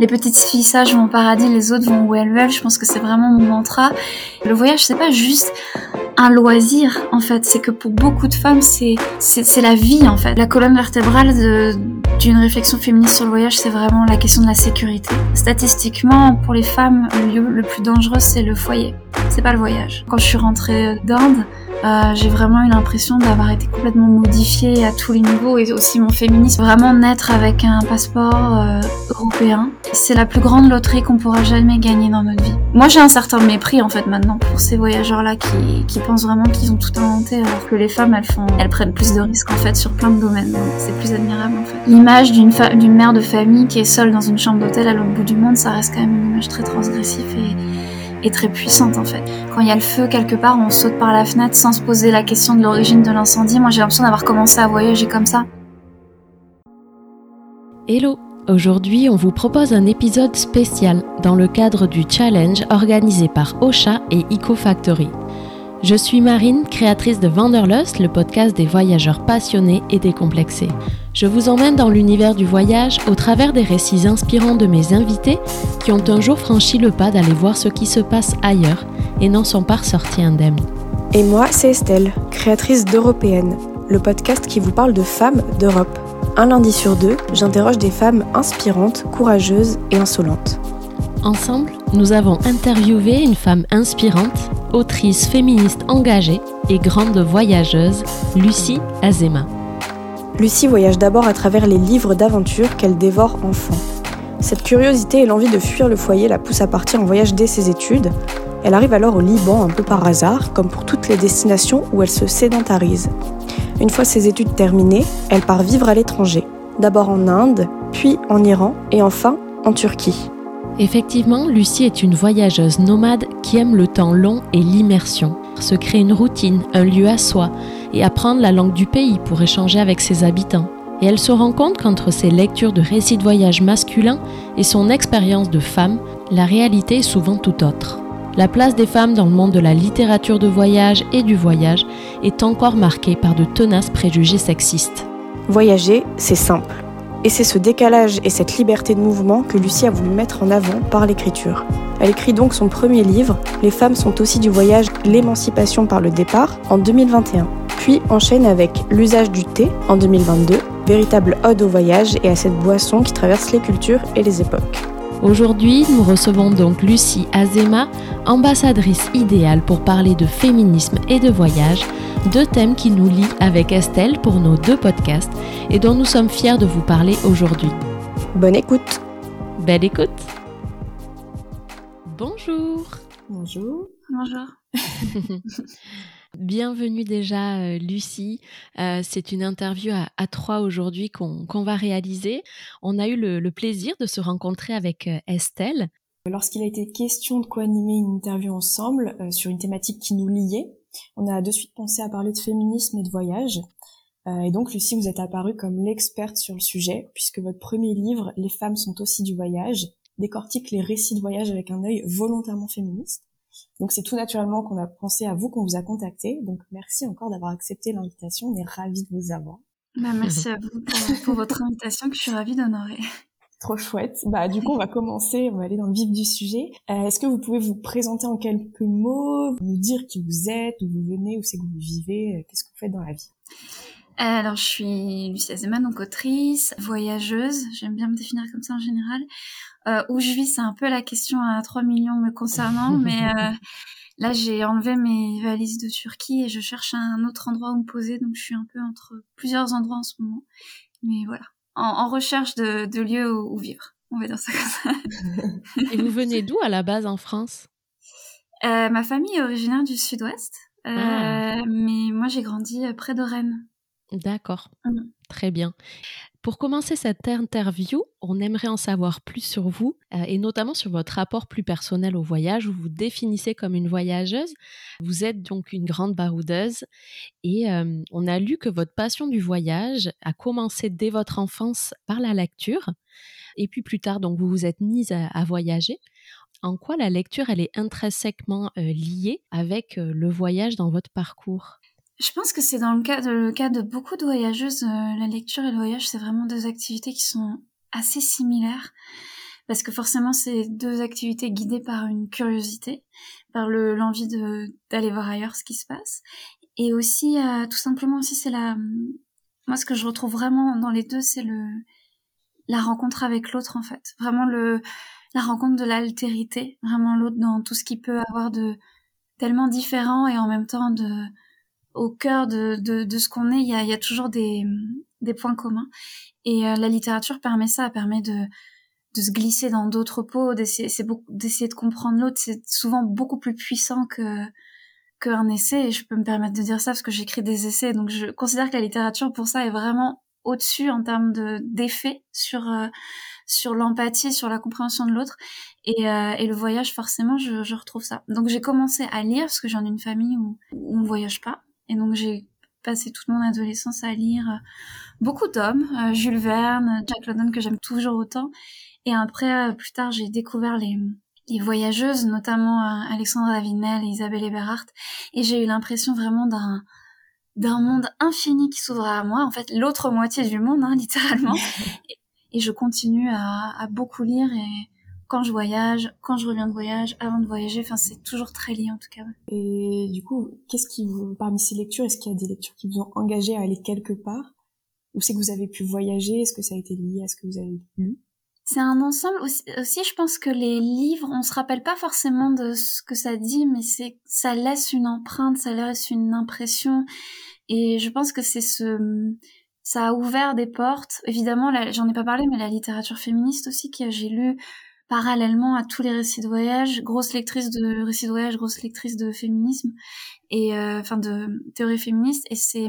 les petites filles sages vont au paradis, les autres vont où elles veulent. Je pense que c'est vraiment mon mantra. Le voyage, c'est pas juste un loisir en fait, c'est que pour beaucoup de femmes c'est c'est la vie en fait. La colonne vertébrale d'une réflexion féministe sur le voyage, c'est vraiment la question de la sécurité. Statistiquement, pour les femmes, le lieu le plus dangereux c'est le foyer, c'est pas le voyage. Quand je suis rentrée d'Inde, euh, j'ai vraiment eu l'impression d'avoir été complètement modifiée à tous les niveaux et aussi mon féminisme vraiment naître avec un passeport euh, européen. C'est la plus grande loterie qu'on pourra jamais gagner dans notre vie. Moi j'ai un certain mépris en fait maintenant pour ces voyageurs-là qui, qui pensent vraiment qu'ils ont tout inventé alors que les femmes elles font, elles prennent plus de risques en fait sur plein de domaines. C'est plus admirable en fait. L'image d'une d'une mère de famille qui est seule dans une chambre d'hôtel à l'autre bout du monde, ça reste quand même une image très transgressive et est très puissante en fait. Quand il y a le feu quelque part, on saute par la fenêtre sans se poser la question de l'origine de l'incendie. Moi j'ai l'impression d'avoir commencé à voyager comme ça. Hello Aujourd'hui, on vous propose un épisode spécial dans le cadre du challenge organisé par Ocha et EcoFactory. Je suis Marine, créatrice de Wanderlust, le podcast des voyageurs passionnés et décomplexés. Je vous emmène dans l'univers du voyage au travers des récits inspirants de mes invités qui ont un jour franchi le pas d'aller voir ce qui se passe ailleurs et n'en sont pas ressortis indemnes. Et moi, c'est Estelle, créatrice d'Européenne, le podcast qui vous parle de femmes d'Europe. Un lundi sur deux, j'interroge des femmes inspirantes, courageuses et insolentes. Ensemble, nous avons interviewé une femme inspirante, autrice féministe engagée et grande voyageuse, Lucie Azema. Lucie voyage d'abord à travers les livres d'aventure qu'elle dévore enfant. Cette curiosité et l'envie de fuir le foyer la poussent à partir en voyage dès ses études. Elle arrive alors au Liban un peu par hasard, comme pour toutes les destinations où elle se sédentarise. Une fois ses études terminées, elle part vivre à l'étranger, d'abord en Inde, puis en Iran et enfin en Turquie. Effectivement, Lucie est une voyageuse nomade qui aime le temps long et l'immersion, se créer une routine, un lieu à soi et apprendre la langue du pays pour échanger avec ses habitants. Et elle se rend compte qu'entre ses lectures de récits de voyage masculins et son expérience de femme, la réalité est souvent tout autre. La place des femmes dans le monde de la littérature de voyage et du voyage est encore marquée par de tenaces préjugés sexistes. Voyager, c'est simple. Et c'est ce décalage et cette liberté de mouvement que Lucie a voulu mettre en avant par l'écriture. Elle écrit donc son premier livre, Les femmes sont aussi du voyage, l'émancipation par le départ, en 2021. Puis enchaîne avec L'usage du thé en 2022, véritable ode au voyage et à cette boisson qui traverse les cultures et les époques. Aujourd'hui, nous recevons donc Lucie Azema, ambassadrice idéale pour parler de féminisme et de voyage, deux thèmes qui nous lient avec Estelle pour nos deux podcasts et dont nous sommes fiers de vous parler aujourd'hui. Bonne écoute. Belle écoute. Bonjour. Bonjour. Bonjour Bienvenue déjà euh, Lucie. Euh, c'est une interview à, trois aujourd'hui qu'on va réaliser. On a eu le, plaisir de se rencontrer avec euh, Estelle. Lorsqu'il a été question de co-animer une interview ensemble sur une thématique qui nous liait, on a de suite pensé à parler de féminisme et de voyage. et donc Lucie, vous êtes apparue comme l'experte sur le sujet, puisque votre premier livre, Les femmes sont aussi du voyage, décortique les récits de voyage avec un œil volontairement féministe. Donc c'est tout naturellement qu'on a pensé à vous, qu'on vous a contacté. Donc merci encore d'avoir accepté l'invitation. On est ravis de vous avoir. Bah, merci à vous pour, votre invitation que je suis ravie d'honorer. Trop chouette. Bah du coup on va commencer, on va aller dans le vif du sujet. Euh, est-ce que vous pouvez vous présenter en quelques mots, nous dire qui vous êtes, où vous venez, où c'est que vous vivez, euh, qu'est-ce que vous faites dans la vie? Alors, je suis Lucia Zeman, donc autrice, voyageuse, j'aime bien me définir comme ça en général. Euh, où je vis, c'est un peu la question à 3 millions me concernant, mais euh, là, j'ai enlevé mes valises de Turquie et je cherche un autre endroit où me poser, donc je suis un peu entre plusieurs endroits en ce moment. Mais voilà, en, recherche de, de lieux où, vivre. On va dire ça comme ça. et vous venez d'où à la base en France? Euh, Ma famille est originaire du sud-ouest, euh, ah. mais moi j'ai grandi près de Rennes. D'accord, mmh. très bien. Pour commencer cette interview, on aimerait en savoir plus sur vous euh, et notamment sur votre rapport plus personnel au voyage. Vous vous définissez comme une voyageuse. Vous êtes donc une grande baroudeuse et euh, on a lu que votre passion du voyage a commencé dès votre enfance par la lecture et puis plus tard donc vous vous êtes mise à, voyager. En quoi la lecture elle est intrinsèquement euh, liée avec le voyage dans votre parcours? Je pense que c'est dans le cas, de, le cas de beaucoup de voyageuses, euh, la lecture et le voyage, c'est vraiment deux activités qui sont assez similaires. parce que forcément c'est deux activités guidées par une curiosité, par le l'envie de d'aller voir ailleurs ce qui se passe, et aussi euh, tout simplement aussi c'est la moi ce que je retrouve vraiment dans les deux c'est le la rencontre avec l'autre en fait, vraiment le la rencontre de l'altérité, vraiment l'autre dans tout ce qui peut avoir de tellement différent et en même temps de au cœur de, de, de ce qu'on est, il y a, y a toujours des, des points communs. Et euh, la littérature permet ça, permet de, de se glisser dans d'autres peaux, d'essayer, d'essayer de comprendre l'autre. C'est souvent beaucoup plus puissant que qu'un essai. Et je peux me permettre de dire ça parce que j'écris des essais, donc je considère que la littérature pour ça est vraiment au-dessus en termes de d'effet sur euh, sur l'empathie, sur la compréhension de l'autre. Et, euh, et, le voyage, forcément, je, je retrouve ça. Donc j'ai commencé à lire parce que j'en ai une famille où, où on voyage pas. Et donc j'ai passé toute mon adolescence à lire euh, beaucoup d'hommes, euh, Jules Verne, Jack London que j'aime toujours autant. Et après, plus tard, j'ai découvert les, les voyageuses, notamment Alexandra Davinel et Isabelle Eberhardt. Et j'ai eu l'impression vraiment d'un d'un monde infini qui s'ouvre à moi, en fait l'autre moitié du monde, hein, littéralement. et je continue à, à, beaucoup lire et quand je voyage, quand je reviens de voyage, avant de voyager, enfin c'est toujours très lié en tout cas. Et du coup, qu'est-ce qui vous, parmi ces lectures, est-ce qu'il y a des lectures qui vous ont engagé à aller quelque part? Ou c'est que vous avez pu voyager? Est-ce que ça a été lié à ce que vous avez lu? C'est un ensemble aussi, aussi, je pense que les livres, on se rappelle pas forcément de ce que ça dit, mais c'est ça laisse une empreinte, ça laisse une impression, et je pense que c'est ce ça a ouvert des portes. Évidemment, j'en ai pas parlé, mais la littérature féministe aussi, que j'ai lu parallèlement à tous les récits de voyage, grosse lectrice de récits de voyage, grosse lectrice de féminisme et euh, enfin de théorie féministe. Et c'est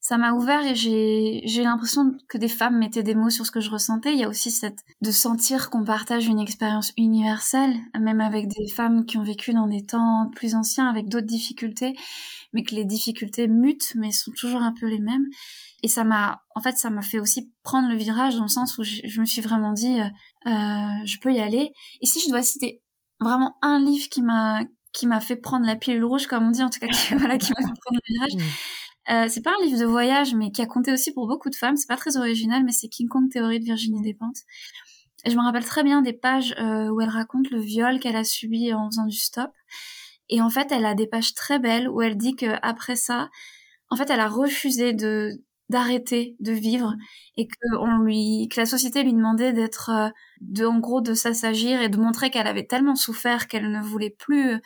ça m'a ouvert et j'ai l'impression que des femmes mettaient des mots sur ce que je ressentais. Il y a aussi cette de sentir qu'on partage une expérience universelle, même avec des femmes qui ont vécu dans des temps plus anciens avec d'autres difficultés, mais que les difficultés mutent, mais sont toujours un peu les mêmes et ça m'a en fait ça m'a fait aussi prendre le virage dans le sens où je, me suis vraiment dit euh, euh, je peux y aller et si je dois citer vraiment un livre qui m'a qui m'a fait prendre la pilule rouge comme on dit en tout cas qui, qui m'a fait prendre le virage mmh. Euh, c'est pas un livre de voyage mais qui a compté aussi pour beaucoup de femmes. C'est pas très original mais c'est King Kong Théorie de Virginie Despentes. Et je me rappelle très bien des pages euh, où elle raconte le viol qu'elle a subi en faisant du stop. Et en fait elle a des pages très belles où elle dit que après ça en fait elle a refusé de d'arrêter de vivre et que on lui que la société lui demandait d'être euh, de en gros de s'assagir et de montrer qu'elle avait tellement souffert qu'elle ne voulait plus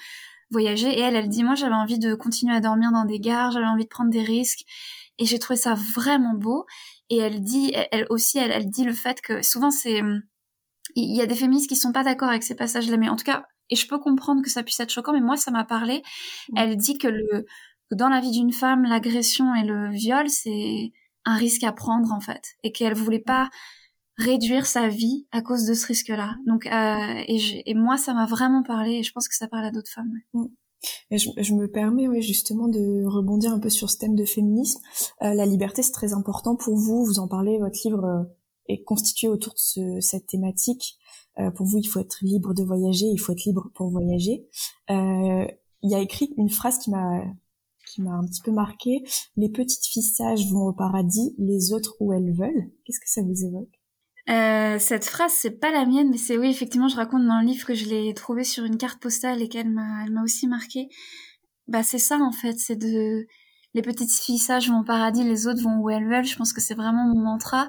voyager. Et elle elle dit moi j'avais envie de continuer à dormir dans des gares j'avais envie de prendre des risques. Et j'ai trouvé ça vraiment beau. Et elle dit elle, aussi elle, elle dit le fait que souvent c'est il y a des féministes qui sont pas d'accord avec ces passages là mais en tout cas et je peux comprendre que ça puisse être choquant mais moi ça m'a parlé. Elle dit que le dans la vie d'une femme, l'agression et le viol, c'est un risque à prendre en fait, et qu'elle voulait pas réduire sa vie à cause de ce risque-là. Donc, euh, et, et, moi, ça m'a vraiment parlé, et je pense que ça parle à d'autres femmes. Mm. Je, je, me permets oui, justement de rebondir un peu sur ce thème de féminisme. Euh, la liberté, c'est très important pour vous. Vous en parlez, votre livre euh, est constitué autour de ce, cette thématique. Euh, pour vous, il faut être libre de voyager, il faut être libre pour voyager. Euh, il y a écrit une phrase qui m'a qui m'a un petit peu marqué. Les petites filles sages vont au paradis, les autres où elles veulent. Qu'est-ce que ça vous évoque? Euh, cette phrase, c'est pas la mienne, mais c'est oui, effectivement, je raconte dans le livre que je l'ai trouvée sur une carte postale et qu'elle m'a, elle m'a aussi marqué. Bah, c'est ça, en fait, c'est de, les petites filles sages vont au paradis, les autres vont où elles veulent. Je pense que c'est vraiment mon mantra.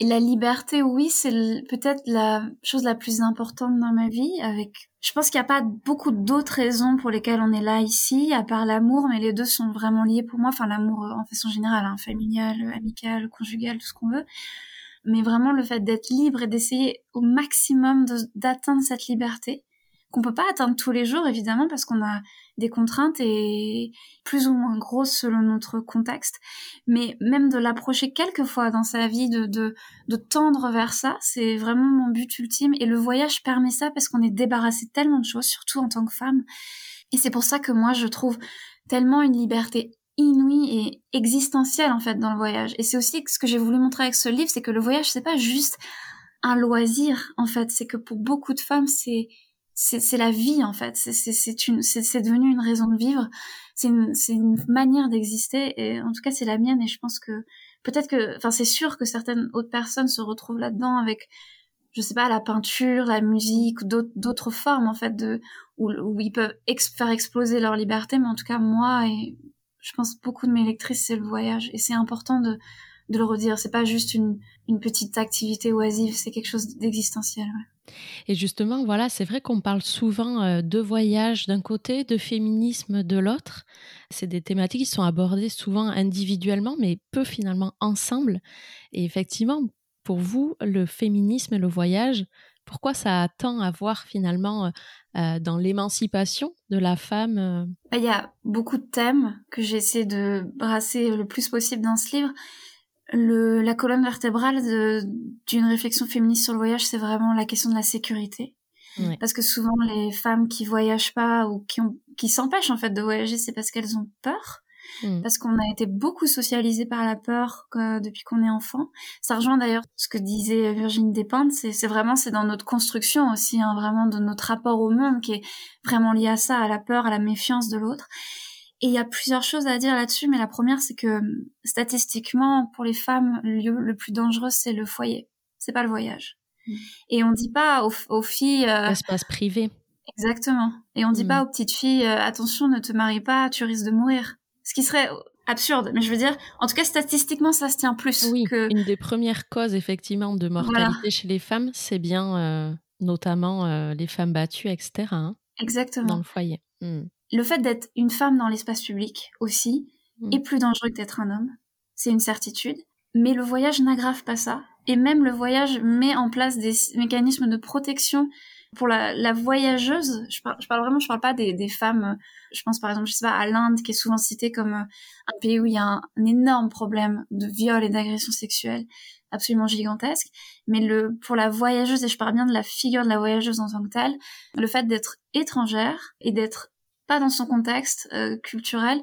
Et la liberté, oui, c'est peut-être la chose la plus importante dans ma vie. Avec, je pense qu'il n'y a pas beaucoup d'autres raisons pour lesquelles on est là ici, à part l'amour, mais les deux sont vraiment liés pour moi. Enfin, l'amour en façon générale, hein, familial, amical, conjugal, tout ce qu'on veut. Mais vraiment le fait d'être libre et d'essayer au maximum d'atteindre cette liberté qu'on peut pas atteindre tous les jours évidemment parce qu'on a des contraintes et plus ou moins grosses selon notre contexte. Mais même de l'approcher quelquefois dans sa vie de, de, de tendre vers ça c'est vraiment mon but ultime. Et le voyage permet ça parce qu'on est débarrassé tellement de choses surtout en tant que femme. Et c'est pour ça que moi je trouve tellement une liberté inouïe et existentielle en fait dans le voyage et c'est aussi ce que j'ai voulu montrer avec ce livre c'est que le voyage c'est pas juste un loisir en fait c'est que pour beaucoup de femmes c'est c'est la vie en fait. C'est une, c'est devenu une raison de vivre. C'est une, une manière d'exister et en tout cas c'est la mienne et je pense que peut-être que, enfin c'est sûr que certaines autres personnes se retrouvent là-dedans avec je sais pas, la peinture, la musique, d'autres formes en fait de où, ils peuvent faire exploser leur liberté. Mais en tout cas, moi et je pense beaucoup de mes lectrices, c'est le voyage et c'est important de le redire. C'est pas juste une, petite activité oisive, c'est quelque chose d'existentiel. Et justement, voilà, c'est vrai qu'on parle souvent euh, de voyage d'un côté, de féminisme de l'autre. C'est des thématiques qui sont abordées souvent individuellement, mais peu finalement ensemble. Et effectivement, pour vous, le féminisme et le voyage, pourquoi ça a tant à voir finalement euh, euh, dans l'émancipation de la femme bah, Il y a beaucoup de thèmes que j'essaie de brasser le plus possible dans ce livre. Le, la colonne vertébrale d'une réflexion féministe sur le voyage, c'est vraiment la question de la sécurité. Parce que souvent, les femmes qui voyagent pas ou qui, ont, qui s'empêchent en fait de voyager, c'est parce qu'elles ont peur. Mm. parce qu'on a été beaucoup socialisé par la peur depuis qu'on est enfant. Ça rejoint d'ailleurs ce que disait Virginie Despentes, c'est vraiment c'est dans notre construction aussi, hein, vraiment de notre rapport au monde qui est vraiment lié à ça, à la peur, à la méfiance de l'autre. Et il y a plusieurs choses à dire là-dessus, mais la première c'est que statistiquement pour les femmes, le lieu le plus dangereux c'est le foyer, c'est pas le voyage. Mm. Et on dit pas aux, filles euh, l'espace privé. Exactement. Et on dit mm. pas aux petites filles euh, attention ne te marie pas, tu risques de mourir ce qui serait absurde. Mais je veux dire, en tout cas, statistiquement, ça se tient plus. Oui, que... une des premières causes, effectivement, de mortalité chez les femmes, c'est bien euh, notamment euh, les femmes battues, etc. Hein, Exactement. Dans le foyer. Hmm. Le fait d'être une femme dans l'espace public aussi hmm. est plus dangereux que d'être un homme. C'est une certitude. Mais le voyage n'aggrave pas ça. Et même le voyage met en place des mécanismes de protection pour la, la voyageuse, je parle, je parle vraiment, je parle pas des, des femmes. Je pense par exemple, je sais pas, à l'Inde, qui est souvent citée comme euh, un pays où il y a un, énorme problème de viol et d'agression sexuelle absolument gigantesque. Mais le, pour la voyageuse, et je parle bien de la figure de la voyageuse en tant que telle, le fait d'être étrangère et d'être pas dans son contexte euh, culturel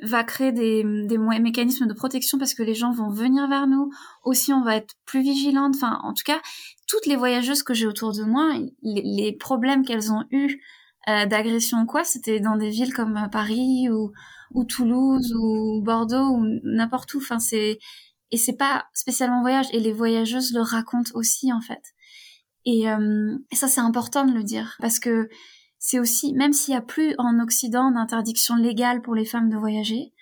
va créer des, des mécanismes de protection parce que les gens vont venir vers nous. Aussi, on va être plus vigilante. Enfin, en tout cas, toutes les voyageuses que j'ai autour de moi, les, problèmes qu'elles ont eus euh, d'agression ou quoi, c'était dans des villes comme euh, Paris ou, ou Toulouse ou Bordeaux ou n'importe où. Enfin, c'est et c'est pas spécialement voyage. Et les voyageuses le racontent aussi en fait. Et, euh, ça, c'est important de le dire parce que c'est aussi, même s'il y a plus en Occident d'interdiction légale pour les femmes de voyager,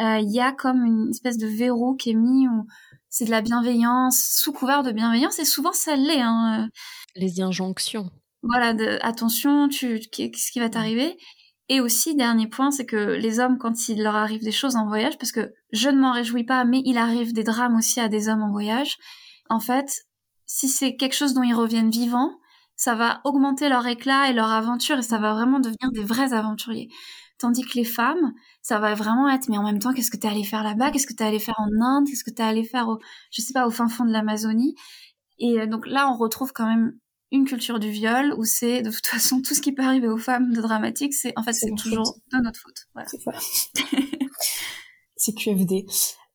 euh, il y a comme une espèce de verrou qui est mis où c'est de la bienveillance, sous couvert de bienveillance, et souvent ça l'est. Hein. Les injonctions. Voilà, de, attention, tu, qu'est-ce qui va t'arriver? Et aussi, dernier point, c'est que les hommes, quand il leur arrive des choses en voyage, parce que je ne m'en réjouis pas, mais il arrive des drames aussi à des hommes en voyage, en fait, si c'est quelque chose dont ils reviennent vivants, ça va augmenter leur éclat et leur aventure et ça va vraiment devenir des vrais aventuriers. Tandis que les femmes, ça va vraiment être, mais en même temps, qu'est-ce que t'es allé faire là-bas? Qu'est-ce que t'es allé faire en Inde? Qu'est-ce que t'es allé faire au, je sais pas, au fin fond de l'Amazonie? Et euh, donc là, on retrouve quand même une culture du viol où c'est de toute façon tout ce qui peut arriver aux femmes de dramatique, c'est en fait c'est toujours de notre faute. Voilà. C'est ça. c'est QFD.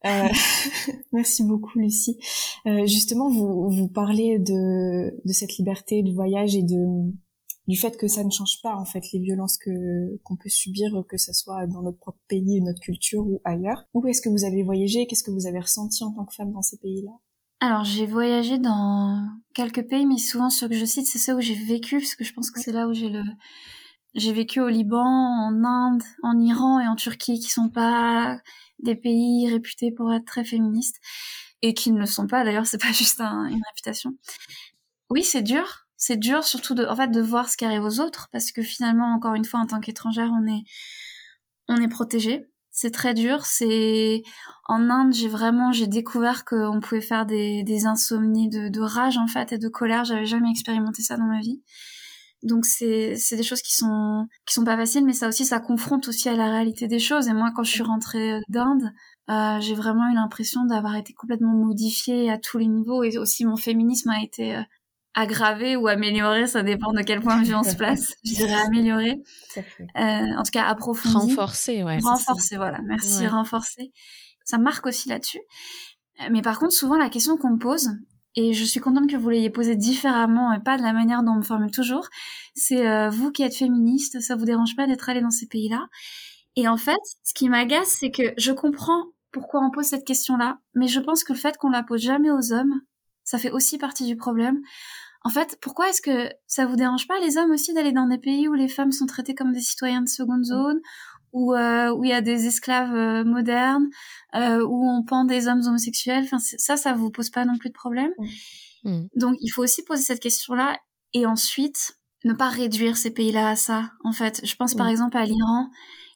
Euh, merci beaucoup Lucie. Euh, justement, vous, vous parlez de, de cette liberté du voyage et de du fait que ça ne change pas en fait les violences que qu'on peut subir, que ce soit dans notre propre pays, notre culture ou ailleurs. Où est-ce que vous avez voyagé? Qu'est-ce que vous avez ressenti en tant que femme dans ces pays-là? Alors j'ai voyagé dans quelques pays, mais souvent ceux que je cite, c'est ceux où j'ai vécu, parce que je pense que c'est là où j'ai le j'ai vécu au Liban, en Inde, en Iran et en Turquie, qui sont pas des pays réputés pour être très féministes et qui ne le sont pas. D'ailleurs, c'est pas juste une réputation. Oui, c'est dur. C'est dur, surtout de, en fait, de voir ce qui arrive aux autres, parce que finalement, encore une fois, en tant qu'étrangère, on est, on est protégé. C'est très dur. C'est en Inde, j'ai vraiment, j'ai découvert qu'on pouvait faire des, des insomnies de, de rage en fait et de colère. J'avais jamais expérimenté ça dans ma vie. Donc c'est c'est des choses qui sont qui sont pas faciles, mais ça aussi ça confronte aussi à la réalité des choses. Et moi, quand je suis rentrée euh, d'Inde, euh, j'ai vraiment eu l'impression d'avoir été complètement modifiée à tous les niveaux, et aussi mon féminisme a été euh, aggravé ou amélioré, ça dépend de quel point de vue on se place. Je dirais amélioré, euh, en tout cas approfondi, renforcé, ouais. Renforcé, voilà. Merci, renforcé. Ça marque aussi là-dessus. Mais par contre, souvent la question qu'on me pose, et je suis contente que vous l'ayez posé différemment et pas de la manière dont on me formule toujours. C'est euh, vous qui êtes féministe, ça vous dérange pas d'être allé dans ces pays-là? Et en fait, ce qui m'agace, c'est que je comprends pourquoi on pose cette question-là, mais je pense que le fait qu'on la pose jamais aux hommes, ça fait aussi partie du problème. En fait, pourquoi est-ce que ça vous dérange pas les hommes aussi d'aller dans des pays où les femmes sont traitées comme des citoyens de seconde zone, où euh, où il y a des esclaves euh, modernes, euh, où on pend des hommes homosexuels? Enfin, ça, ça vous pose pas non plus de problème? Mm. Donc, il faut aussi poser cette question-là et ensuite ne pas réduire ces pays-là à ça. En fait, je pense par exemple à l'Iran.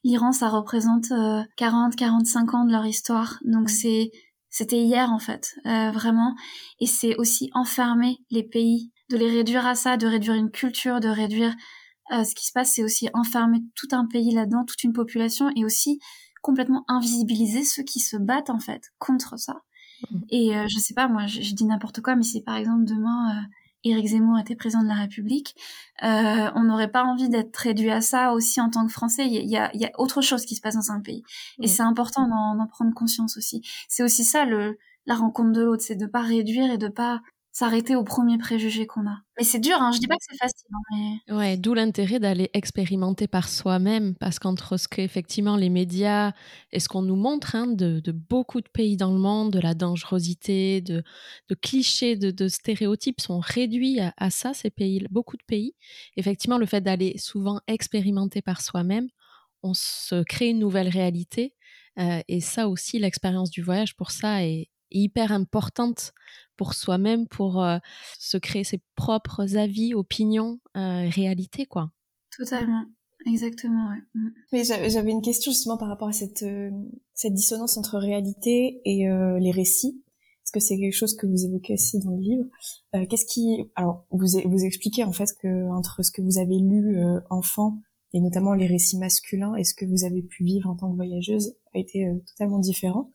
L'Iran, ça représente 40-45 ans de leur histoire. Donc c'est c'était hier en fait, vraiment. Et c'est aussi enfermer les pays, de les réduire à ça, de réduire une culture, de réduire euh, ce qui se passe, c'est aussi enfermer tout un pays là-dedans, toute une population, et aussi complètement invisibiliser ceux qui se battent en fait contre ça. Mmh. Et euh, je sais pas, moi, je, dis n'importe quoi, mais si par exemple demain euh, Éric Zemmour était président de la République, euh, on n'aurait pas envie d'être réduit à ça aussi en tant que Français. Il y a, y a, autre chose qui se passe dans un pays, et mmh. c'est important d'en prendre conscience aussi. C'est aussi ça le la rencontre de l'autre, c'est de pas réduire et de pas s'arrêter au premier préjugé qu'on a. Mais c'est dur, hein, je dis pas que c'est facile. Hein, mais... Ouais, d'où l'intérêt d'aller expérimenter par soi-même, parce qu'entre ce qu'effectivement les médias et ce qu'on nous montre hein, de, de, beaucoup de pays dans le monde, de la dangerosité, de, de clichés, de, stéréotypes sont réduits à, à, ça, ces pays, beaucoup de pays. Effectivement, le fait d'aller souvent expérimenter par soi-même, on se crée une nouvelle réalité. Euh, et ça aussi, l'expérience du voyage, pour ça, est, hyper importante pour soi-même, pour euh, se créer ses propres avis, opinions, euh, réalités, quoi. Totalement. Exactement, ouais. Mm. Mais j'avais une question justement par rapport à cette, euh, cette dissonance entre réalité et euh, les récits. Parce que c'est quelque chose que vous évoquez aussi dans le livre. Qu'est-ce qui, alors vous vous expliquez en fait que entre ce que vous avez lu enfant et notamment les récits masculins et ce que vous avez pu vivre en tant que voyageuse a été totalement différent.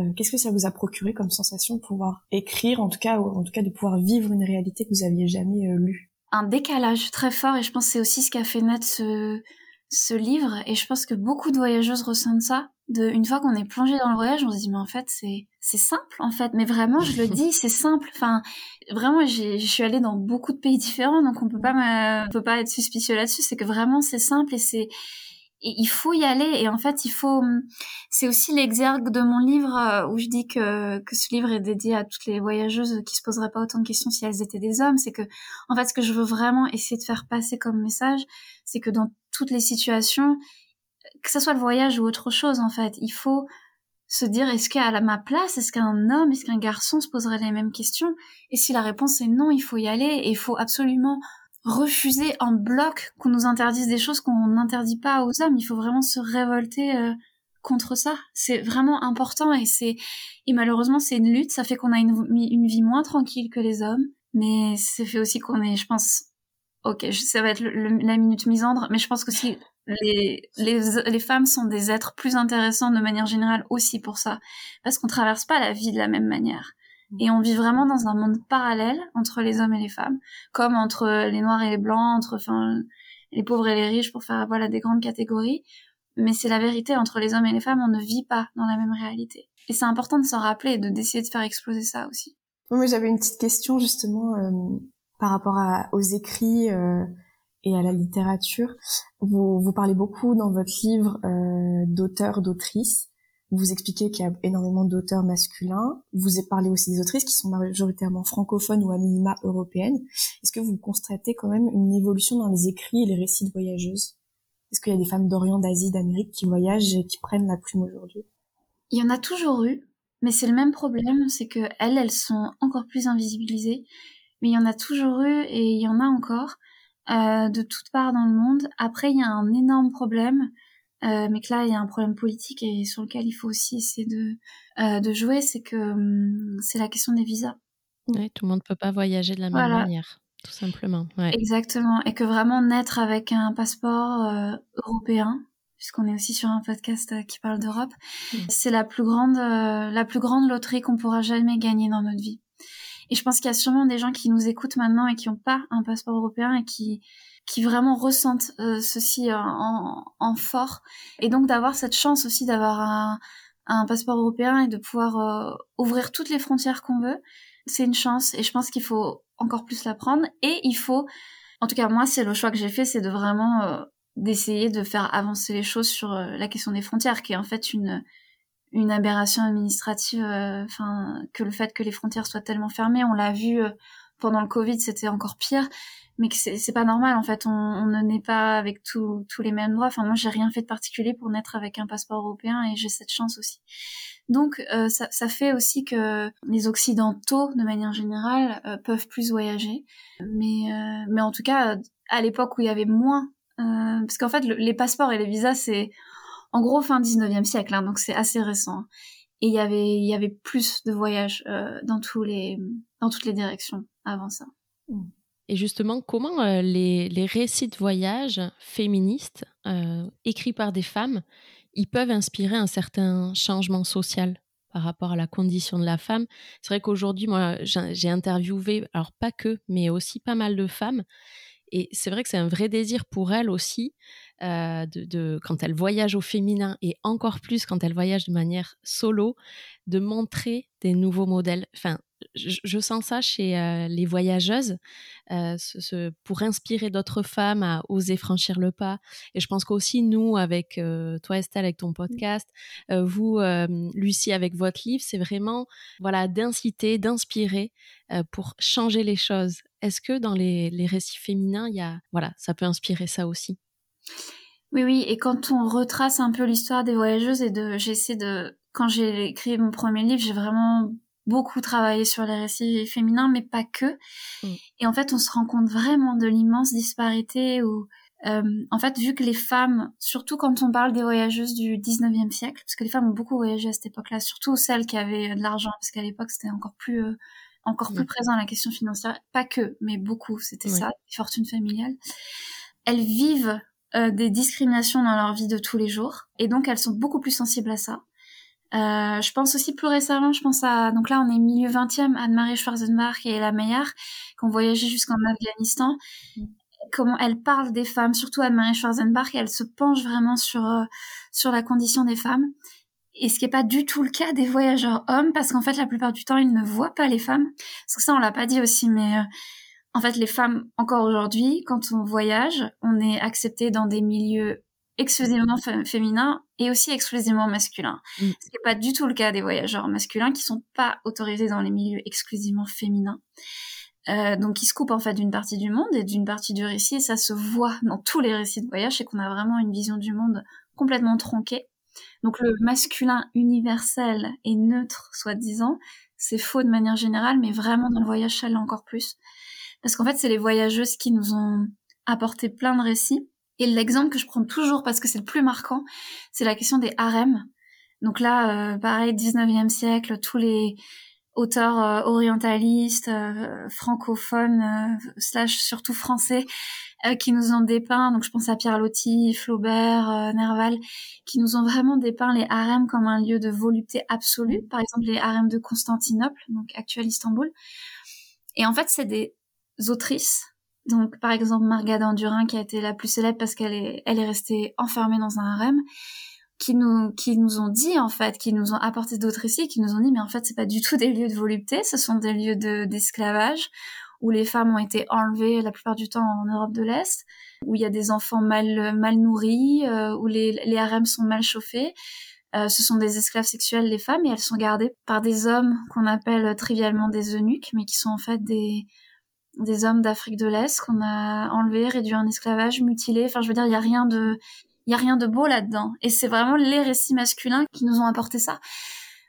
Euh, qu'est-ce que ça vous a procuré comme sensation de pouvoir écrire, en tout cas, ou en tout cas de pouvoir vivre une réalité que vous aviez jamais euh, lue? Un décalage très fort, et je pense que c'est aussi ce qui a fait naître ce, ce livre. Et je pense que beaucoup de voyageuses ressentent ça. De, une fois qu'on est plongé dans le voyage, on se dit mais en fait c'est c'est simple en fait. Mais vraiment, je le dis, c'est simple. Enfin, vraiment, je suis allée dans beaucoup de pays différents, donc on peut pas on peut pas être suspicieux là-dessus. C'est que vraiment c'est simple et c'est et il faut y aller. Et en fait il faut hum, c'est aussi l'exergue de mon livre euh, où je dis que que ce livre est dédié à toutes les voyageuses qui se poseraient pas autant de questions si elles étaient des hommes. C'est que en fait ce que je veux vraiment essayer de faire passer comme message c'est que dans toutes les situations que ce soit le voyage ou autre chose en fait il faut se dire est-ce qu'à ma place est-ce qu'un homme est-ce qu'un garçon se poserait les mêmes questions? Et si la réponse est non il faut y aller. Et il faut absolument refuser en bloc qu'on nous interdise des choses qu'on n'interdit pas aux hommes. Il faut vraiment se révolter euh, contre ça. C'est vraiment important et c'est et malheureusement c'est une lutte. Ça fait qu'on a une, une vie moins tranquille que les hommes, mais ça fait aussi qu'on est, je pense, ok, ça va être la minute misandre, mais je pense que si les, les, les femmes sont des êtres plus intéressants de manière générale aussi pour ça, parce qu'on traverse pas la vie de la même manière. Et on vit vraiment dans un monde parallèle entre les hommes et les femmes, comme entre les noirs et les blancs, entre enfin les pauvres et les riches pour faire voilà des grandes catégories. Mais c'est la vérité entre les hommes et les femmes, on ne vit pas dans la même réalité. Et c'est important de s'en rappeler et de d'essayer de faire exploser ça aussi. Moi, j'avais une petite question justement euh, par rapport aux écrits euh, et à la littérature. Vous, vous parlez beaucoup dans votre livre euh, d'auteurs, d'autrices. Vous expliquez qu'il y a énormément d'auteurs masculins. Vous parlé aussi des autrices qui sont majoritairement francophones ou à minima européennes. Est-ce que vous constatez quand même une évolution dans les écrits et les récits de voyageuses? Est-ce qu'il y a des femmes d'Orient, d'Asie, d'Amérique qui voyagent et qui prennent la plume aujourd'hui? Il y en a toujours eu, mais c'est le même problème, c'est que elles, elles sont encore plus invisibilisées. Mais il y en a toujours eu et il y en a encore euh, de toutes parts dans le monde. Après, il y a un énorme problème euh, mais que là, il y a un problème politique et sur lequel il faut aussi essayer de, euh, de jouer, c'est que hum, c'est la question des visas. Oui, tout le monde ne peut pas voyager de la même manière, tout simplement. Ouais. Exactement, et que vraiment naître avec un passeport euh, européen, puisqu'on est aussi sur un podcast qui parle d'Europe, mmh. c'est la plus grande, la plus grande loterie qu'on pourra jamais gagner dans notre vie. Et je pense qu'il y a sûrement des gens qui nous écoutent maintenant et qui n'ont pas un passeport européen et qui qui vraiment ressentent euh, ceci euh, en, en, fort. Et donc d'avoir cette chance aussi d'avoir un, un, passeport européen et de pouvoir euh, ouvrir toutes les frontières qu'on veut, c'est une chance et je pense qu'il faut encore plus la prendre. Et il faut, en tout cas moi c'est le choix que j'ai fait, c'est de vraiment d'essayer de faire avancer les choses sur la question des frontières, qui est en fait une une aberration administrative, enfin que le fait que les frontières soient tellement fermées, on l'a vu pendant le Covid, c'était encore pire, mais que c'est pas normal. En fait, on, ne naît pas avec tous les mêmes droits. Enfin, moi, j'ai rien fait de particulier pour naître avec un passeport européen et j'ai cette chance aussi. Donc, euh, ça, fait aussi que les Occidentaux, de manière générale, euh, peuvent plus voyager. Mais, euh, mais en tout cas, à l'époque où il y avait moins, parce qu'en fait, les passeports et les visas, c'est en gros fin 19e siècle, hein, donc c'est assez récent. Et il avait, il y avait plus de voyages dans tous les, dans toutes les directions avant ça. Mmh. Et justement, comment euh, les, récits de voyage féministes, euh, écrits par des femmes, ils peuvent inspirer un certain changement social par rapport à la condition de la femme? C'est vrai qu'aujourd'hui, moi, j'ai interviewé, alors pas que, mais aussi pas mal de femmes. Et c'est vrai que c'est un vrai désir pour elles aussi, euh, de, quand elles voyagent au féminin et encore plus quand elles voyagent de manière solo, de montrer des nouveaux modèles. Enfin, je, sens ça chez euh, les voyageuses, euh, ce, pour inspirer d'autres femmes à oser franchir le pas. Et je pense qu'aussi nous, avec euh, toi Estelle, avec ton mmh. podcast, vous, Lucie, avec votre livre, c'est vraiment voilà d'inciter, d'inspirer pour changer les choses. Est-ce que dans les, les récits féminins, il y a voilà, ça peut inspirer ça aussi? Oui, oui. Et quand on retrace un peu l'histoire des voyageuses et de, j'essaie de quand j'ai écrit mon premier livre, j'ai vraiment beaucoup travaillé sur les récits féminins, mais pas que. Mm. Et en fait, on se rend compte vraiment de l'immense disparité où, euh, en fait, vu que les femmes, surtout quand on parle des voyageuses du 19e siècle, parce que les femmes ont beaucoup voyagé à cette époque-là, surtout celles qui avaient de l'argent, parce qu'à l'époque, c'était encore plus, euh, encore plus présent la question financière. Pas que, mais beaucoup, c'était ça, les fortunes familiales. Elles vivent euh, des discriminations dans leur vie de tous les jours, et donc elles sont beaucoup plus sensibles à ça. Euh, je pense aussi plus récemment, je pense à donc là on est milieu 20e, Anne-Marie Schwarzenbach et Ella Meyer qui ont voyagé jusqu'en Afghanistan. Mm. Comment elle parle des femmes, surtout Anne-Marie Schwarzenbach, et elle se penche vraiment sur euh, sur la condition des femmes. Et ce qui n'est pas du tout le cas des voyageurs hommes, parce qu'en fait la plupart du temps ils ne voient pas les femmes. Parce que ça on l'a pas dit aussi, mais euh, en fait les femmes encore aujourd'hui, quand on voyage, on est accepté dans des milieux exclusivement féminin et aussi exclusivement masculin. Mm. Ce qui n'est pas du tout le cas des voyageurs masculins qui sont pas autorisés dans les milieux exclusivement féminins. Euh, donc ils se coupent en fait d'une partie du monde et d'une partie du récit et ça se voit dans tous les récits de voyage, c'est qu'on a vraiment une vision du monde complètement tronquée. Donc le masculin universel et neutre, soi-disant, c'est faux de manière générale, mais vraiment dans le voyage, ça l'est encore plus. Parce qu'en fait, c'est les voyageuses qui nous ont apporté plein de récits et l'exemple que je prends toujours parce que c'est le plus marquant, c'est la question des harems. Donc là, euh, pareil, 19e siècle, tous les auteurs euh, orientalistes, euh, francophones, slash surtout français, qui nous ont dépeint, donc je pense à Pierre Loti, Flaubert, Nerval, qui nous ont vraiment dépeint les harems comme un lieu de volupté absolue. Par exemple, les harems de Constantinople, donc actuel Istanbul. Et en fait, c'est des autrices donc, par exemple, Marga Dandurin, qui a été la plus célèbre parce qu'elle est, elle est restée enfermée dans un harem, qui nous, qui nous ont dit, en fait, qui nous ont apporté d'autres récits, qui nous ont dit, mais en fait, c'est pas du tout des lieux de volupté, ce sont des lieux de, d'esclavage, où les femmes ont été enlevées la plupart du temps en Europe de l'Est, où il y a des enfants mal, mal nourris, euh, où les, les harems sont mal chauffés. Euh, ce sont des esclaves sexuels, les femmes, et elles sont gardées par des hommes qu'on appelle trivialement des eunuques, mais qui sont en fait des, des hommes d'Afrique de l'Est qu'on a enlevés, réduits en esclavage, mutilés. Enfin, je veux dire, il y a rien de, il y a rien de beau là-dedans. Et c'est vraiment les récits masculins qui nous ont apporté ça.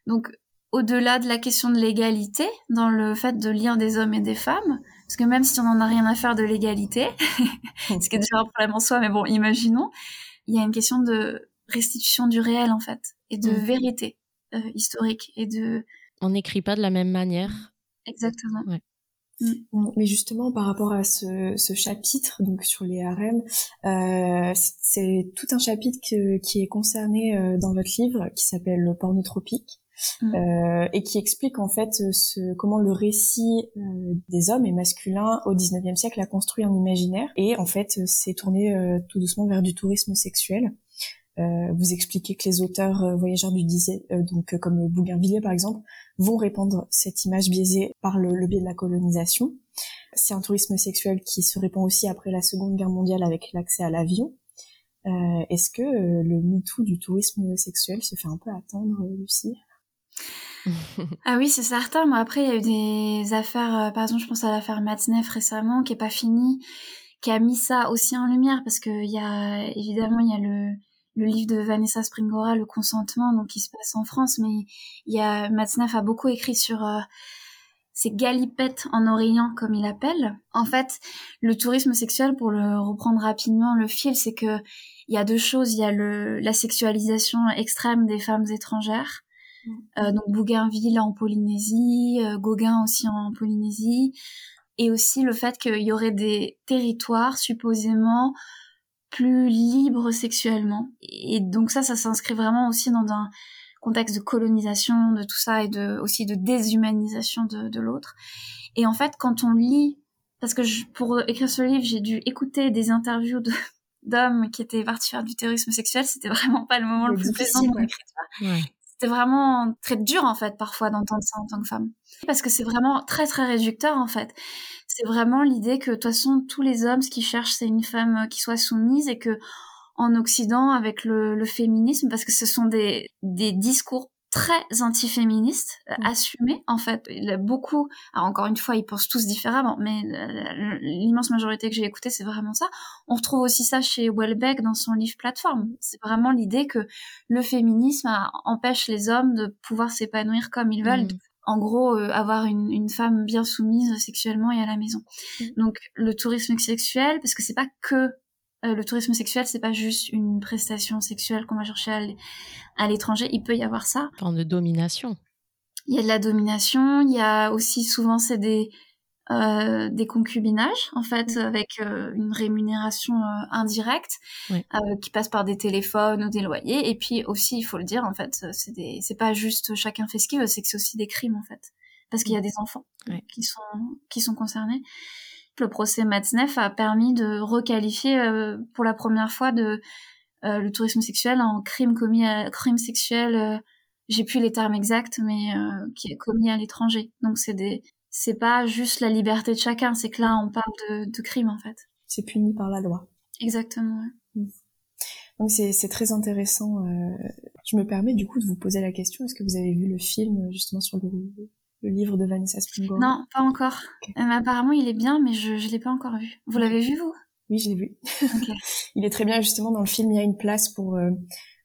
Donc, au-delà de la question de l'égalité, dans le fait de lire des hommes et des femmes, parce que même si on n'en a rien à faire de l'égalité, ce qui est déjà un problème en soi, mais bon, imaginons, il y a une question de restitution du réel, en fait, et de mm. vérité euh, historique, et de... On n'écrit pas de la même manière. Exactement. Ouais. Mm. Mais justement, par rapport à ce, ce chapitre, donc sur les harems, euh, c'est tout un chapitre qui est concerné euh, dans votre livre, qui s'appelle le pornotropique, mm. euh, et qui explique en fait ce, comment le récit euh, des hommes et masculins au 19e siècle a construit un imaginaire, et en fait c'est tourné euh, tout doucement vers du tourisme sexuel. Euh, vous expliquez que les auteurs voyageurs du disait euh, donc comme Bougainvilliers par exemple, vont répandre cette image biaisée par le, biais de la colonisation. C'est un tourisme sexuel qui se répand aussi après la Seconde Guerre mondiale avec l'accès à l'avion. Est-ce que le MeToo du tourisme sexuel se fait un peu attendre, Lucie? Ah oui, c'est certain. Mais après, il y a eu des affaires, par exemple, je pense à l'affaire Matzneff récemment, qui est pas finie, qui a mis ça aussi en lumière, parce que il y a, évidemment, il y a le, le livre de Vanessa Springora, Le consentement, donc qui se passe en France, mais il y a Matzneff a beaucoup écrit sur euh, ces galipettes en Orient, comme il appelle. En fait, le tourisme sexuel, pour le reprendre rapidement le fil, c'est que il y a deux choses. Il y a le, la sexualisation extrême des femmes étrangères. Mm. Euh, donc Bougainville en Polynésie, euh, Gauguin aussi en Polynésie, et aussi le fait qu'il y aurait des territoires supposément plus libre sexuellement. Et donc ça, ça s'inscrit vraiment aussi dans un contexte de colonisation de tout ça et de aussi de déshumanisation de, de l'autre. Et en fait, quand on lit, parce que je, pour écrire ce livre, j'ai dû écouter des interviews de d'hommes qui étaient partis faire du terrorisme sexuel, c'était vraiment pas le moment le, plus plaisant l'écriture. C'était vraiment très dur en fait parfois d'entendre ça en tant que femme, parce que c'est vraiment très très réducteur en fait. C'est vraiment l'idée que de toute façon tous les hommes ce qu'ils cherchent c'est une femme euh, qui soit soumise et que en Occident avec le, féminisme parce que ce sont des, des discours très antiféministes euh, mmh. assumés en fait il a beaucoup alors encore une fois ils pensent tous différemment mais l'immense majorité que j'ai écouté c'est vraiment ça on retrouve aussi ça chez Welbeck dans son livre plateforme c'est vraiment l'idée que le féminisme empêche les hommes de pouvoir s'épanouir comme ils veulent mmh en gros euh, avoir une, une, femme bien soumise sexuellement et à la maison. Mm. Donc le tourisme sexuel, parce que c'est pas que euh, le tourisme sexuel, c'est pas juste une prestation sexuelle qu'on va chercher à l'étranger. Il peut y avoir ça. Forme de domination. Il y a de la domination. Il y a aussi souvent c'est des euh, des concubinages en fait avec euh, une rémunération indirecte qui passe par des téléphones ou des loyers et puis aussi il faut le dire en fait c'est des c'est pas juste chacun fait ce qu'il veut c'est que c'est aussi des crimes en fait parce qu'il y a des enfants qui sont qui sont concernés le procès Matzneff a permis de requalifier pour la première fois de le tourisme sexuel en crime commis à crime sexuel j'ai plus les termes exacts mais qui est commis à l'étranger donc c'est des c'est pas juste la liberté de chacun, c'est que là on parle de, de crime en fait. C'est puni par la loi. Exactement. Ouais. Mm. Donc c'est très intéressant. Euh, je me permets du coup de vous poser la question est-ce que vous avez vu le film justement sur le, le livre de Vanessa Springora Non, pas encore. Euh, apparemment il est bien, mais je je l'ai pas encore vu. Vous l'avez vu vous? Oui, je l'ai vu. il est très bien justement dans le film. Il y a une place pour euh,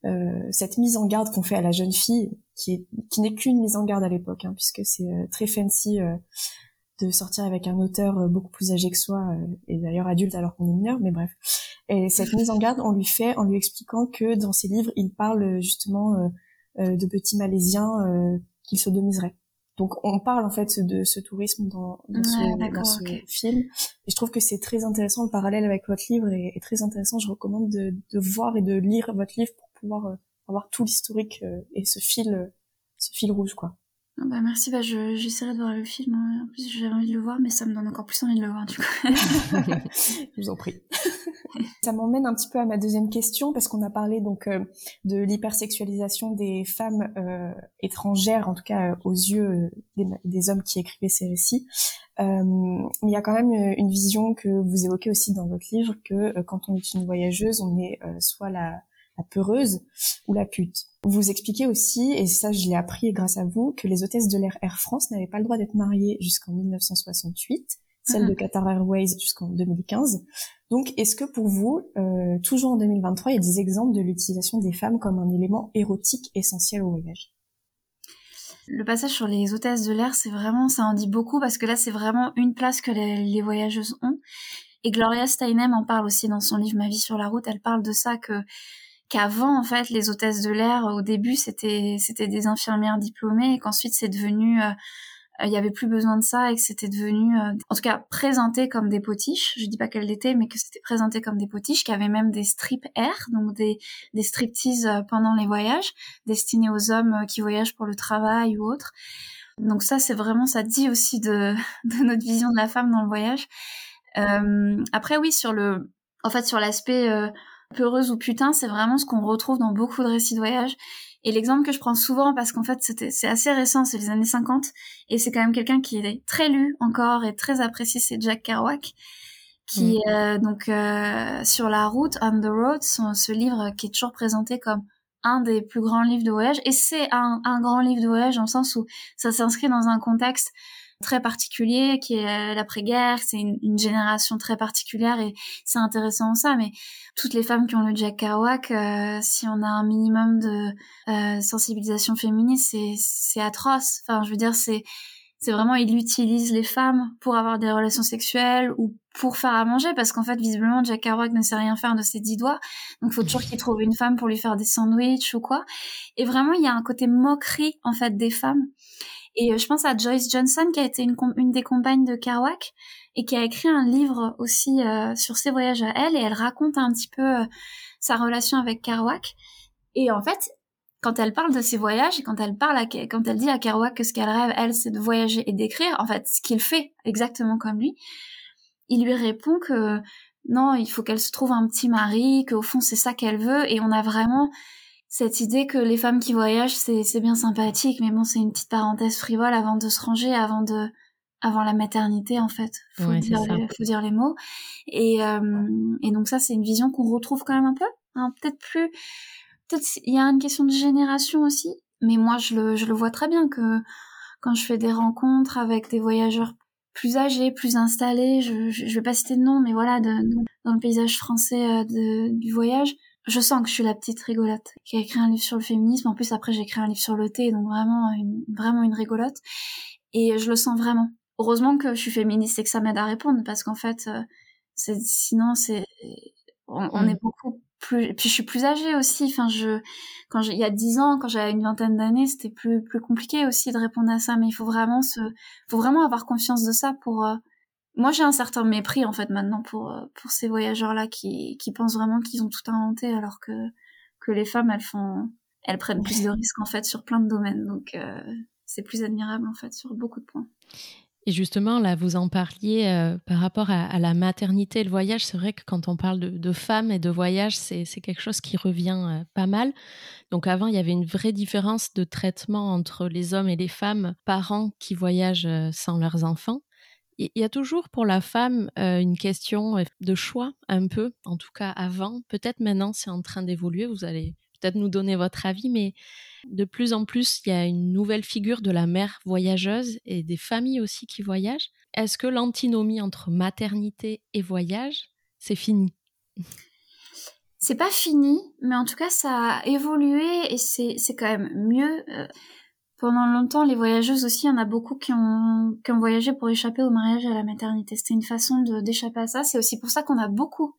euh, cette mise en garde qu'on fait à la jeune fille, qui est qui n'est qu'une mise en garde à l'époque, hein, puisque c'est euh, très fancy euh, de sortir avec un auteur beaucoup plus âgé que soi et d'ailleurs adulte alors qu'on est mineur, mais bref. Et cette mise en garde, on lui fait en lui expliquant que dans ses livres, il parle justement de petits Malaisiens qu'il sodomiserait. Donc on parle en fait de ce tourisme dans, dans ce, film. Et je trouve que c'est très intéressant, le parallèle avec votre livre est, très intéressant. Je recommande de, de, voir et de lire votre livre pour pouvoir euh, avoir tout l'historique euh, et ce fil, euh, ce fil rouge, quoi. Ah bah merci, bah j'essaierai de voir le film. Hein. En plus, j'ai envie de le voir, mais ça me donne encore plus envie de le voir, du coup. Je vous en prie. ça m'emmène un petit peu à ma deuxième question, parce qu'on a parlé donc de l'hypersexualisation des femmes euh, étrangères, en tout cas aux yeux des, des, hommes qui écrivaient ces récits. Euh, il y a quand même une vision que vous évoquez aussi dans votre livre, que quand on est une voyageuse, on est soit la la peureuse ou la pute. Vous expliquez aussi, et ça je l'ai appris grâce à vous, que les hôtesses de l'air Air France n'avaient pas le droit d'être mariées jusqu'en 1968, celles de mhm. Qatar Airways jusqu'en 2015. Donc est-ce que pour vous, euh, toujours en 2023, il y a des exemples de l'utilisation des femmes comme un élément érotique essentiel au voyage? Le passage sur les hôtesses de l'air, c'est vraiment, ça en dit beaucoup parce que là, c'est vraiment une place que les, les, voyageuses ont. Et Gloria Steinem en parle aussi dans son livre Ma vie sur la route. Elle parle de ça que qu'avant en fait les hôtesses de l'air au début c'était c'était des infirmières diplômées et qu'ensuite c'est devenu euh, il y avait plus besoin de ça et que c'était devenu euh, en tout cas présenté comme des potiches. Je dis pas qu'elles l'étaient mais que c'était présenté comme des potiches qui avaient même des strip air donc des des striptease euh, pendant les voyages destinés aux hommes qui voyagent pour le travail ou autre. Donc ça c'est vraiment ça dit aussi de de notre vision de la femme dans le voyage. Euh, après oui sur le en fait sur l'aspect peureuse ou putain, c'est vraiment ce qu'on retrouve dans beaucoup de récits de voyage. Et l'exemple que je prends souvent, parce qu'en fait c'était c'est assez récent, c'est les années 50, et c'est quand même quelqu'un qui est très lu encore et très apprécié, c'est Jack Kerouac, qui mm. est euh, donc euh, sur la route, on the road, ce livre qui est toujours présenté comme un des plus grands livres de voyage et c'est un, un grand livre de voyage dans le sens où ça s'inscrit dans un contexte très particulier qui est l'après-guerre, c'est une, une, génération très particulière et c'est intéressant ça. Mais toutes les femmes qui ont lu Jack Kerouac, euh, si on a un minimum de euh, sensibilisation féministe, c'est atroce. Enfin, je veux dire, c'est c'est vraiment il utilise les femmes pour avoir des relations sexuelles ou pour faire à manger. Parce qu'en fait visiblement Jack Kerouac ne sait rien faire de ses dix doigts. Donc faut toujours qu'il trouve une femme pour lui faire des sandwichs ou quoi. Et vraiment il y a un côté moquerie en fait des femmes et euh, je pense à Joyce Johnson qui a été une, des compagnes de Kerouac et qui a écrit un livre aussi euh, sur ses voyages à elle et elle raconte un petit peu euh, sa relation avec Kerouac. Et en fait quand elle parle de ses voyages et quand elle parle à, quand elle dit à Kerouac que ce qu'elle rêve elle c'est de voyager et d'écrire en fait ce qu'il fait exactement comme lui il lui répond que non il faut qu'elle se trouve un petit mari qu'au fond c'est ça qu'elle veut et on a vraiment cette idée que les femmes qui voyagent c'est bien sympathique mais bon c'est une petite parenthèse frivole avant de se ranger avant de avant la maternité en fait. Faut dire les, faut dire les mots. Et euh, et donc ça c'est une vision qu'on retrouve quand même un peu hein, peut-être plus peut-être il y a une question de génération aussi mais moi je le je le vois très bien que quand je fais des rencontres avec des voyageurs plus âgés, plus installés, je, je, je vais pas citer de nom, mais voilà, de, dans le paysage français euh, de, du voyage, je sens que je suis la petite rigolote qui a écrit un livre sur le féminisme. En plus, après, j'ai écrit un livre sur le thé, donc vraiment une, vraiment une rigolote. Et je le sens vraiment. Heureusement que je suis féministe et que ça m'aide à répondre, parce qu'en fait, euh, c'est, sinon, c'est, on, on, mm. est beaucoup plus, et puis je suis plus âgée aussi. Enfin, je, quand il y a dix ans, quand j'avais une vingtaine d'années, c'était plus, plus compliqué aussi de répondre à ça. Mais il faut vraiment se, faut vraiment avoir confiance de ça pour, euh, moi j'ai un certain mépris en fait maintenant pour euh, pour ces voyageurs là qui qui pensent vraiment qu'ils ont tout inventé alors que que les femmes elles font elles prennent plus de risques en fait sur plein de domaines donc euh, c'est plus admirable en fait sur beaucoup de points. Et justement, là, vous en parliez euh, par rapport à, à, la maternité et le voyage. C'est vrai que quand on parle de, de femmes et de voyage, c'est quelque chose qui revient euh, pas mal. Donc avant, il y avait une vraie différence de traitement entre les hommes et les femmes, parents qui voyagent sans leurs enfants. Il y a toujours pour la femme euh, une question euh, de choix, un peu, en tout cas avant. Peut-être maintenant c'est en train d'évoluer, vous allez peut-être nous donner votre avis, mais de plus en plus, il y a une nouvelle figure de la mère voyageuse et des familles aussi qui voyagent. Est-ce que l'antinomie entre maternité et voyage, c'est fini? C'est pas fini, mais en tout cas ça a évolué et c'est quand même mieux. Euh, pendant longtemps, les voyageuses aussi, il y en a beaucoup qui ont, qui ont voyagé pour échapper au mariage et à la maternité. C'était une façon d'échapper à ça. C'est aussi pour ça qu'on a beaucoup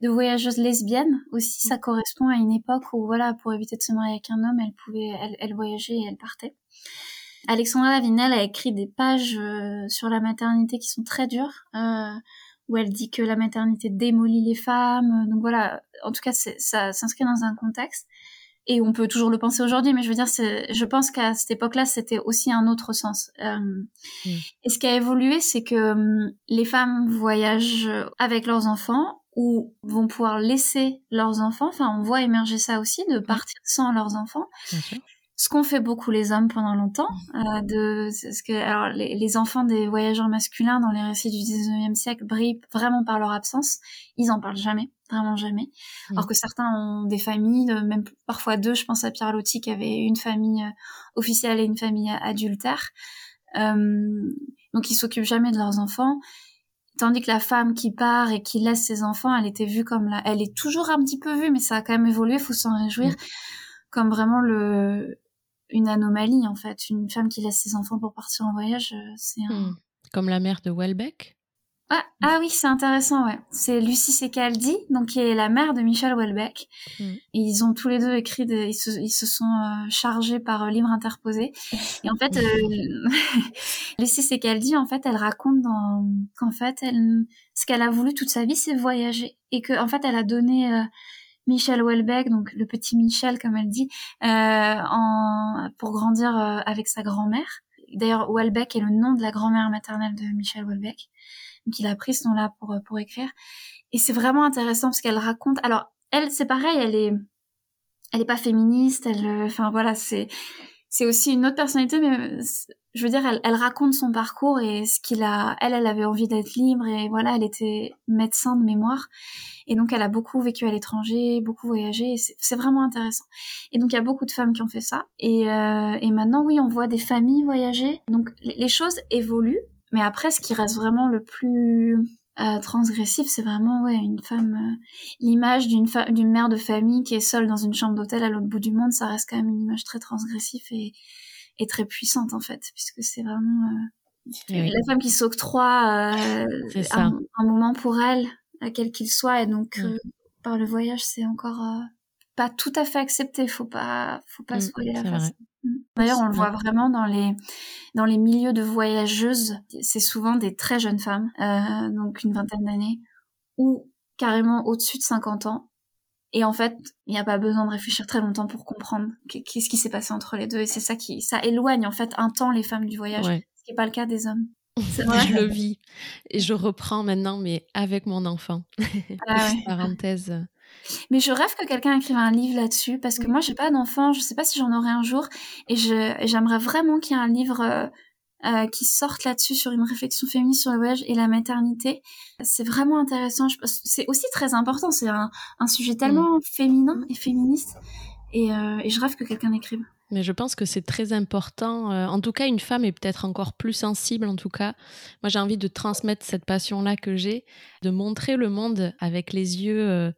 de voyageuses lesbiennes. Aussi, ça correspond à une époque où, voilà, pour éviter de se marier avec un homme, elle pouvait, elle, elle voyageait et elle partait. Alexandra Lavinel a écrit des pages euh, sur la maternité qui sont très dures, euh, où elle dit que la maternité démolit les femmes. Donc voilà, en tout cas, ça s'inscrit dans un contexte et on peut toujours le penser aujourd'hui, mais je veux dire, je pense qu'à cette époque-là, c'était aussi un autre sens. Euh, mm. Et ce qui a évolué, c'est que um, les femmes voyagent avec leurs enfants ou vont pouvoir laisser leurs enfants. Enfin, on voit émerger ça aussi, de partir sans leurs enfants. Ce qu'ont fait beaucoup les hommes pendant longtemps, euh, de ce que alors les, les, enfants des voyageurs masculins dans les récits du 19e siècle brillent vraiment par leur absence. Ils en parlent jamais vraiment jamais. Mmh. Alors que certains ont des familles, même parfois deux. Je pense à Pierre Lotti qui avait une famille euh, officielle et une famille adultère. Euh, donc ils s'occupent jamais de leurs enfants. Tandis que la femme qui part et qui laisse ses enfants, elle était vue comme la, elle est toujours un petit peu vue, mais ça a quand même évolué. Faut s'en réjouir, mmh. comme vraiment le une anomalie en fait. Une femme qui laisse ses enfants pour partir en voyage, euh, c'est un... Mmh. comme la mère de Welbeck. Ah, ah, oui, c'est intéressant, ouais. C'est Lucie Secaldi, donc qui est la mère de Michel Houellebecq. Mm. ils ont tous les deux écrit, des, ils, se, ils se sont euh, chargés par euh, livre interposé. Et en fait, euh, Lucie Secaldi, en fait, elle raconte qu'en fait, elle, ce qu'elle a voulu toute sa vie, c'est voyager. Et que, en fait, elle a donné Michel Houellebecq, donc le petit Michel, comme elle dit, en, pour grandir avec sa grand-mère. D'ailleurs, Houellebecq est le nom de la grand-mère maternelle de Michel Houellebecq. Donc il a pris ce nom-là pour pour écrire. Et c'est vraiment intéressant parce qu'elle raconte. Alors elle, c'est pareil, elle est elle est pas féministe. Elle, euh, enfin voilà, c'est c'est aussi une autre personnalité, mais je veux dire, elle, elle raconte son parcours et ce qu'il a. Elle, elle avait envie d'être libre et voilà, elle était médecin de mémoire et donc elle a beaucoup vécu à l'étranger, beaucoup voyagé. C'est vraiment intéressant. Et donc il y a beaucoup de femmes qui ont fait ça. Et, euh, et maintenant, oui, on voit des familles voyager. Donc les choses évoluent, mais après, ce qui reste vraiment le plus euh, transgressif, c'est vraiment ouais une femme. Euh, l'image d'une d'une mère de famille qui est seule dans une chambre d'hôtel à l'autre bout du monde, ça reste quand même une image très transgressive et, et très puissante en fait, puisque c'est vraiment euh, la femme qui s'octroie un, un, moment pour elle, quel qu'il soit, et donc mm. par le voyage, c'est encore pas tout à fait accepté. Faut pas, faut pas mmh, se voiler la face. D'ailleurs, on le voit vraiment dans les dans les milieux de voyageuses. C'est souvent des très jeunes femmes, euh, donc une vingtaine d'années, ou carrément au-dessus de 50 ans. Et en fait, il n'y a pas besoin de réfléchir très longtemps pour comprendre qu'est-ce qui s'est passé entre les deux. Et c'est ça qui, ça éloigne en fait un temps les femmes du voyage, ce qui n'est pas le cas des hommes. je le vis et je reprends maintenant, mais avec mon enfant. Ah parenthèse. Mais je rêve que quelqu'un écrive un livre là-dessus parce que moi j'ai pas d'enfant, je sais pas si j'en aurai un jour et j'aimerais vraiment qu'il y ait un livre euh, euh, qui sorte là-dessus sur une réflexion féministe sur le voyage et la maternité. C'est vraiment intéressant. C'est aussi très important. C'est un, un, sujet tellement mm. féminin et féministe et, euh, et je rêve que quelqu'un écrive. Mais je pense que c'est très important. Euh, en tout cas, une femme est peut-être encore plus sensible. En tout cas, moi, j'ai envie de transmettre cette passion-là que j'ai, de montrer le monde avec les yeux euh,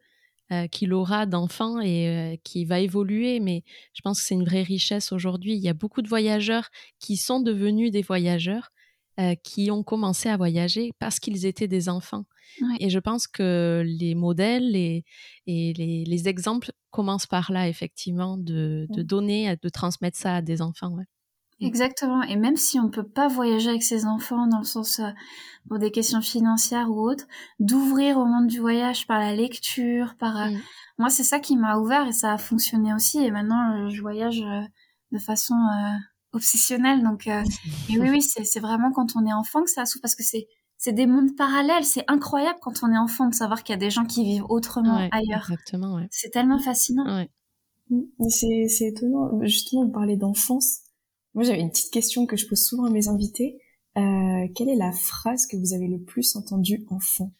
euh, qu'il aura d'enfants et euh, qui va évoluer. Mais je pense que c'est une vraie richesse aujourd'hui. Il y a beaucoup de voyageurs qui sont devenus des voyageurs, euh, qui ont commencé à voyager parce qu'ils étaient des enfants. Et je pense que les modèles et, les, exemples commencent par là, effectivement, de, donner, de transmettre ça à des enfants. Exactement. Et même si on peut pas voyager avec ses enfants dans le sens euh, pour des questions financières ou autres, d'ouvrir au monde du voyage par la lecture, par euh, mm. moi c'est ça qui m'a ouvert et ça a fonctionné aussi. Et maintenant euh, je voyage de façon obsessionnelle. Donc et oui oui c'est vraiment quand on est enfant que ça s'ouvre parce que c'est c'est des mondes parallèles. C'est incroyable quand on est enfant de savoir qu'il y a des gens qui vivent autrement ailleurs. Exactement. Ouais. C'est tellement fascinant. Ouais. Mm. C'est étonnant. Justement, vous parlez d'enfance. Moi, j'avais une petite question que je pose souvent à mes invités. Euh, quelle est la phrase que vous avez le plus entendue enfant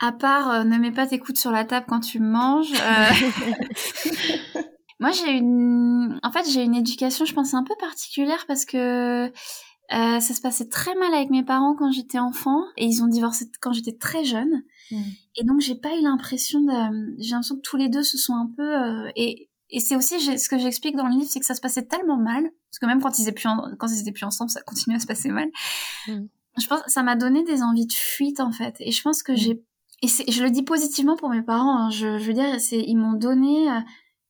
À part euh, ne mets pas tes coudes sur la table quand tu manges. Euh... Moi, j'ai une, en fait, j'ai une éducation, je pense, un peu particulière parce que euh, ça se passait très mal avec mes parents quand j'étais enfant et ils ont divorcé quand j'étais très jeune. Mmh. Et donc, j'ai pas eu l'impression de, j'ai l'impression que tous les deux se sont un peu euh, et et c'est aussi ce que j'explique dans le livre, c'est que ça se passait tellement mal, parce que même quand ils étaient plus, quand ils étaient plus ensemble, ça continuait à se passer mal. Mm. Je pense ça m'a donné des envies de fuite en fait, et je pense que mm. j'ai et je le dis positivement pour mes parents. Hein, je, je, veux dire, ils m'ont donné euh,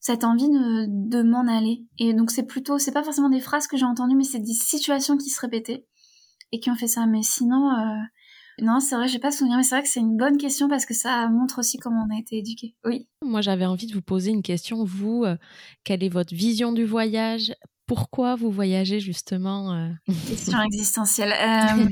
cette envie de, de m'en aller. Et donc c'est plutôt, c'est pas forcément des phrases que j'ai entendues, mais c'est des situations qui se répétaient et qui ont fait ça. Mais sinon, euh, non, c'est vrai, j'ai pas souvenir, mais c'est vrai que c'est une bonne question parce que ça montre aussi comment on a été éduqué. Oui. Moi, j'avais envie de vous poser une question. Vous, euh, quelle est votre vision du voyage? Pourquoi vous voyagez justement euh? Question existentielle. Euh,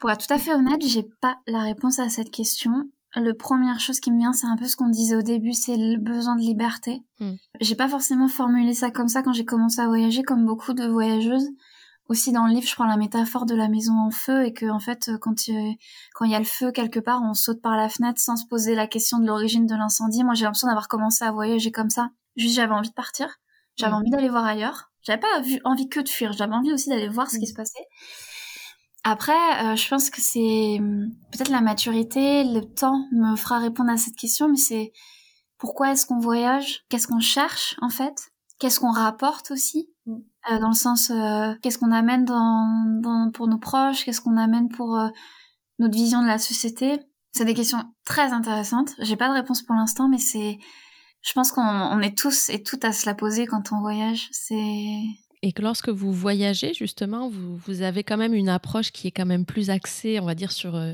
pour être tout à fait honnête, j'ai pas la réponse à cette question. La première chose qui me vient, c'est un peu ce qu'on disait au début, c'est le besoin de liberté. Hmm. J'ai pas forcément formulé ça comme ça quand j'ai commencé à voyager, comme beaucoup de voyageuses aussi dans le livre, je prends la métaphore de la maison en feu et que en fait, quand il, quand il y a le feu quelque part, on saute par la fenêtre sans se poser la question de l'origine de l'incendie. Moi, j'ai l'impression d'avoir commencé à voyager comme ça. Juste, j'avais envie de partir. J'avais mm. envie d'aller voir ailleurs. J'avais pas vu, envie que de fuir. J'avais envie aussi d'aller voir ce qui mm. se passait. Après, euh, je pense que c'est peut-être la maturité, le temps me fera répondre à cette question, mais c'est pourquoi est-ce qu'on voyage? Qu'est-ce qu'on cherche en fait? Qu'est-ce qu'on rapporte aussi? mm. Euh, dans le sens euh, qu'est-ce qu'on amène dans, dans, pour nos proches, qu'est-ce qu'on amène pour euh, notre vision de la société. C'est des questions très intéressantes. J'ai pas de réponse pour l'instant, mais c'est, je pense qu'on on est tous et toutes à se la poser quand on voyage. C'est et que lorsque vous voyagez, justement, vous, vous, avez quand même une approche qui est quand même plus axée, on va dire, sur euh,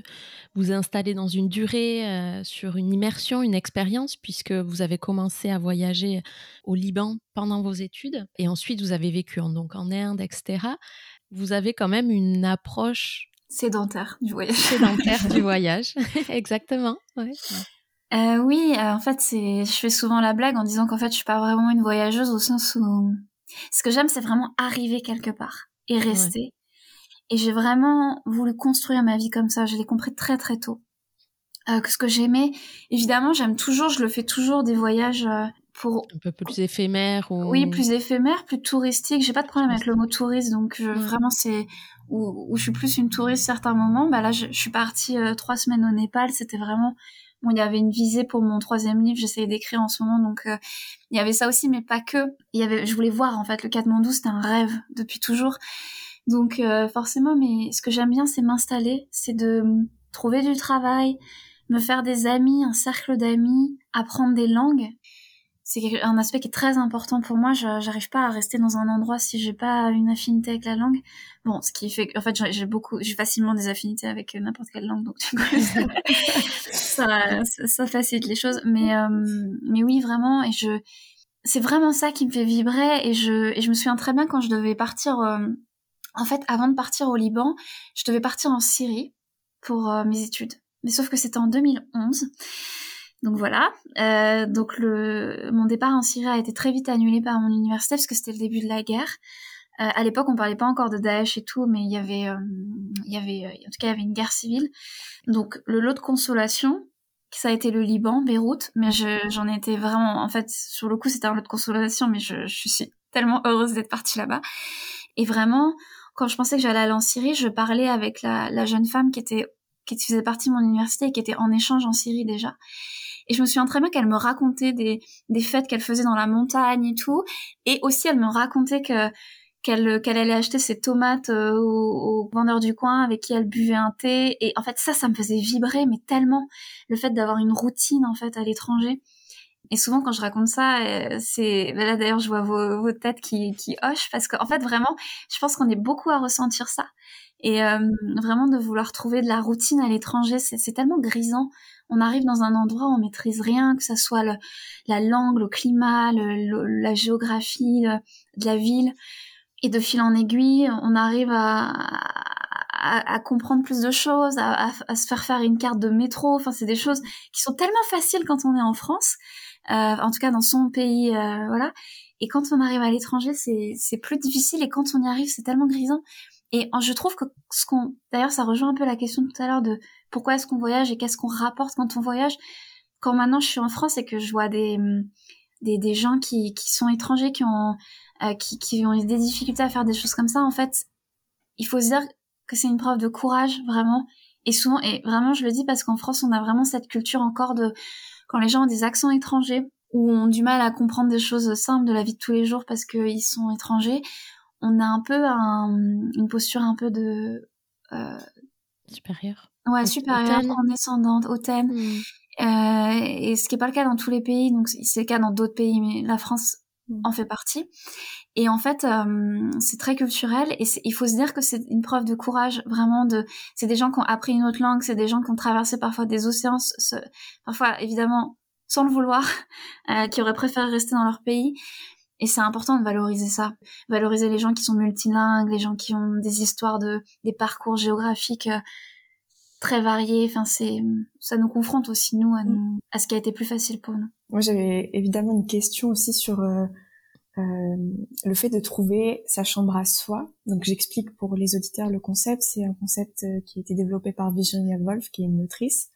vous installer dans une durée, euh, sur une immersion, une expérience, puisque vous avez commencé à voyager au Liban pendant vos études, et ensuite vous avez vécu en, donc en Inde, etc. Vous avez quand même une approche sédentaire du voyage. Sédentaire du voyage, exactement. Ouais. Euh, oui, en fait, c'est, je fais souvent la blague en disant qu'en fait, je suis pas vraiment une voyageuse au sens où Ce que j'aime, c'est vraiment arriver quelque part et rester. Et j'ai vraiment voulu construire ma vie comme ça. Je l'ai compris très très tôt. Euh, que ce que j'aimais, évidemment, j'aime toujours, je le fais toujours des voyages euh, pour un peu plus éphémère ou oui plus éphémère plus touristique j'ai pas de problème avec le mot touriste donc vraiment c'est où, je suis plus une touriste certains moments bah là je, suis partie euh, trois semaines au Népal c'était vraiment il y avait une visée pour mon troisième livre j'essayais d'écrire en ce moment donc euh, il y avait ça aussi mais pas que. Il y avait je voulais voir en fait le Katmandou c'était un rêve depuis toujours. Donc euh, forcément mais ce que j'aime bien c'est m'installer c'est de trouver du travail me faire des amis un cercle d'amis apprendre des langues c'est un aspect qui est très important pour moi. J'arrive pas à rester dans un endroit si j'ai pas une affinité avec la langue. Bon, ce qui fait en fait j'ai beaucoup, j'ai facilement des affinités avec n'importe quelle langue, donc du coup, ça, ça, facilite les choses. Mais euh, mais oui, vraiment, et je c'est vraiment ça qui me fait vibrer. Et je et je me souviens très bien quand je devais partir. Euh, en fait, avant de partir au Liban, je devais partir en Syrie pour euh, mes études. Mais sauf que c'était en 2011. Donc voilà. Euh, donc le, mon départ en Syrie a été très vite annulé par mon université parce que c'était le début de la guerre. Euh, à l'époque, on parlait pas encore de Daesh et tout, mais il y avait, euh, il y avait, en tout cas, il y avait une guerre civile. Donc le lot de consolation, ça a été le Liban, Beyrouth, mais j'en étais vraiment, en fait, sur le coup, c'était un lot de consolation, mais je, je suis tellement heureuse d'être partie là-bas. Et vraiment, quand je pensais que j'allais aller en Syrie, je parlais avec la, la jeune femme qui était, qui faisait partie de mon université et qui était en échange en Syrie déjà. Et je me souviens très bien qu'elle me racontait des, des fêtes qu'elle faisait dans la montagne et tout. Et aussi, elle me racontait que qu'elle qu'elle allait acheter ses tomates euh, au, vendeur du coin avec qui elle buvait un thé. Et en fait, ça, ça me faisait vibrer, mais tellement le fait d'avoir une routine en fait à l'étranger. Et souvent, quand je raconte ça, euh, c'est là d'ailleurs, je vois vos, vos têtes qui, qui hochent parce qu'en fait, vraiment, je pense qu'on est beaucoup à ressentir ça. Et euh, vraiment de vouloir trouver de la routine à l'étranger, c'est tellement grisant on arrive dans un endroit où on maîtrise rien, que ça soit la langue, le climat, la géographie de la ville. Et de fil en aiguille, on arrive à, comprendre plus de choses, à, se faire faire une carte de métro. Enfin, c'est des choses qui sont tellement faciles quand on est en France, euh, en tout cas dans son pays, euh, voilà. Et quand on arrive à l'étranger, c'est plus difficile. Et quand on y arrive, c'est tellement grisant. Et je trouve que ce qu'on, d'ailleurs, ça rejoint un peu la question tout à l'heure de pourquoi est-ce qu'on voyage et qu'est-ce qu'on rapporte quand on voyage. Quand maintenant je suis en France et que je vois des des, des gens qui, qui sont étrangers, qui ont euh, qui, qui ont des difficultés à faire des choses comme ça, en fait, il faut se dire que c'est une preuve de courage vraiment. Et souvent, et vraiment, je le dis parce qu'en France, on a vraiment cette culture encore de quand les gens ont des accents étrangers ou ont du mal à comprendre des choses simples de la vie de tous les jours parce qu'ils sont étrangers, on a un peu un, une posture un peu de euh, supérieure. Ouais, supérieure, condescendante, hautaine. Hmm. Euh, et ce qui est pas le cas dans tous les pays, donc c'est le cas dans d'autres pays, mais la France hmm. en fait partie. Et en fait, euh, c'est très culturel et il faut se dire que c'est une preuve de courage, vraiment. De, c'est des gens qui ont appris une autre langue, c'est des gens qui ont traversé parfois des océans, parfois évidemment sans le vouloir, qui auraient préféré rester dans leur pays. Et c'est important de valoriser ça, valoriser les gens qui sont multilingues, les gens qui ont des histoires de, des parcours géographiques euh, très variés. Enfin, c'est, ça nous confronte aussi nous à, nous, à ce qui a été plus facile pour nous. Moi, j'avais évidemment une question aussi sur euh, euh, le fait de trouver sa chambre à soi. Donc, j'explique pour les auditeurs le concept. C'est un concept euh, qui a été développé par Virginia Woolf, qui est une autrice,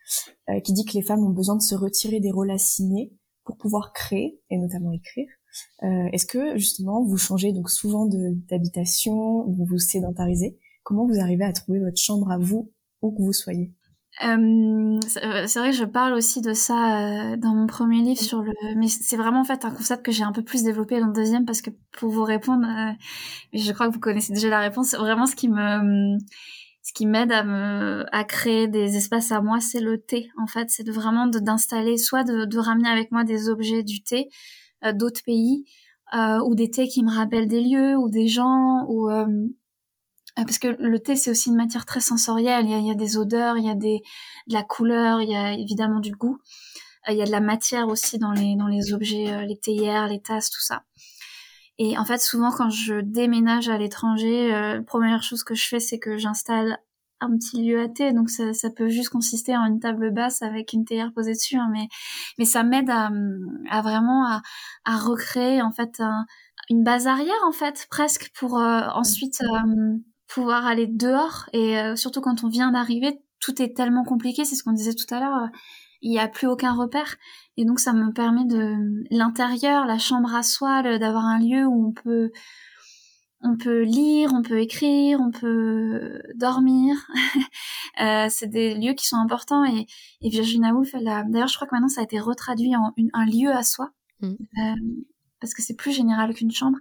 qui dit que les femmes ont besoin de se retirer des rôles assignés pour pouvoir créer et notamment écrire. Euh, Est-ce que justement vous changez donc souvent d'habitation, vous vous sédentarisez? Comment vous arrivez à trouver votre chambre à vous où que vous soyez? Euh, c'est vrai que je parle aussi de ça euh, dans mon premier livre mais c'est vraiment en fait un concept que j'ai un peu plus développé dans le deuxième parce que pour vous répondre je crois que vous connaissez déjà la réponse vraiment ce qui me ce qui m'aide à me à créer des espaces à moi c'est le thé en fait. C'est de vraiment d'installer soit de, ramener avec moi des objets du thé d'autres pays euh, ou des thés qui me rappellent des lieux ou des gens ou euh, parce que le thé c'est aussi une matière très sensorielle. Il y a, il y a des odeurs, il y a des, de la couleur, il y a évidemment du goût. il y a de la matière aussi dans les dans les objets, les théières, les tasses, tout ça. Et en fait, souvent quand je déménage à l'étranger, la première chose que je fais, c'est que j'installe un petit lieu à thé, donc ça, ça, peut juste consister en une table basse avec une théière posée dessus, hein, mais mais ça m'aide à, à vraiment à, à recréer en fait un, une base arrière en fait, presque pour euh, ensuite euh, pouvoir aller dehors. Et euh, surtout quand on vient d'arriver, tout est tellement compliqué. C'est ce qu'on disait tout à l'heure. Il n'y a plus aucun repère. Et donc ça me permet de l'intérieur, la chambre à soi, d'avoir un lieu où on peut on peut lire, on peut écrire, on peut dormir. euh, c'est des lieux qui sont importants et, et Virginia Woolf, elle a... d'ailleurs, je crois que maintenant ça a été retraduit en un lieu à soi, mm. euh, parce que c'est plus général qu'une chambre.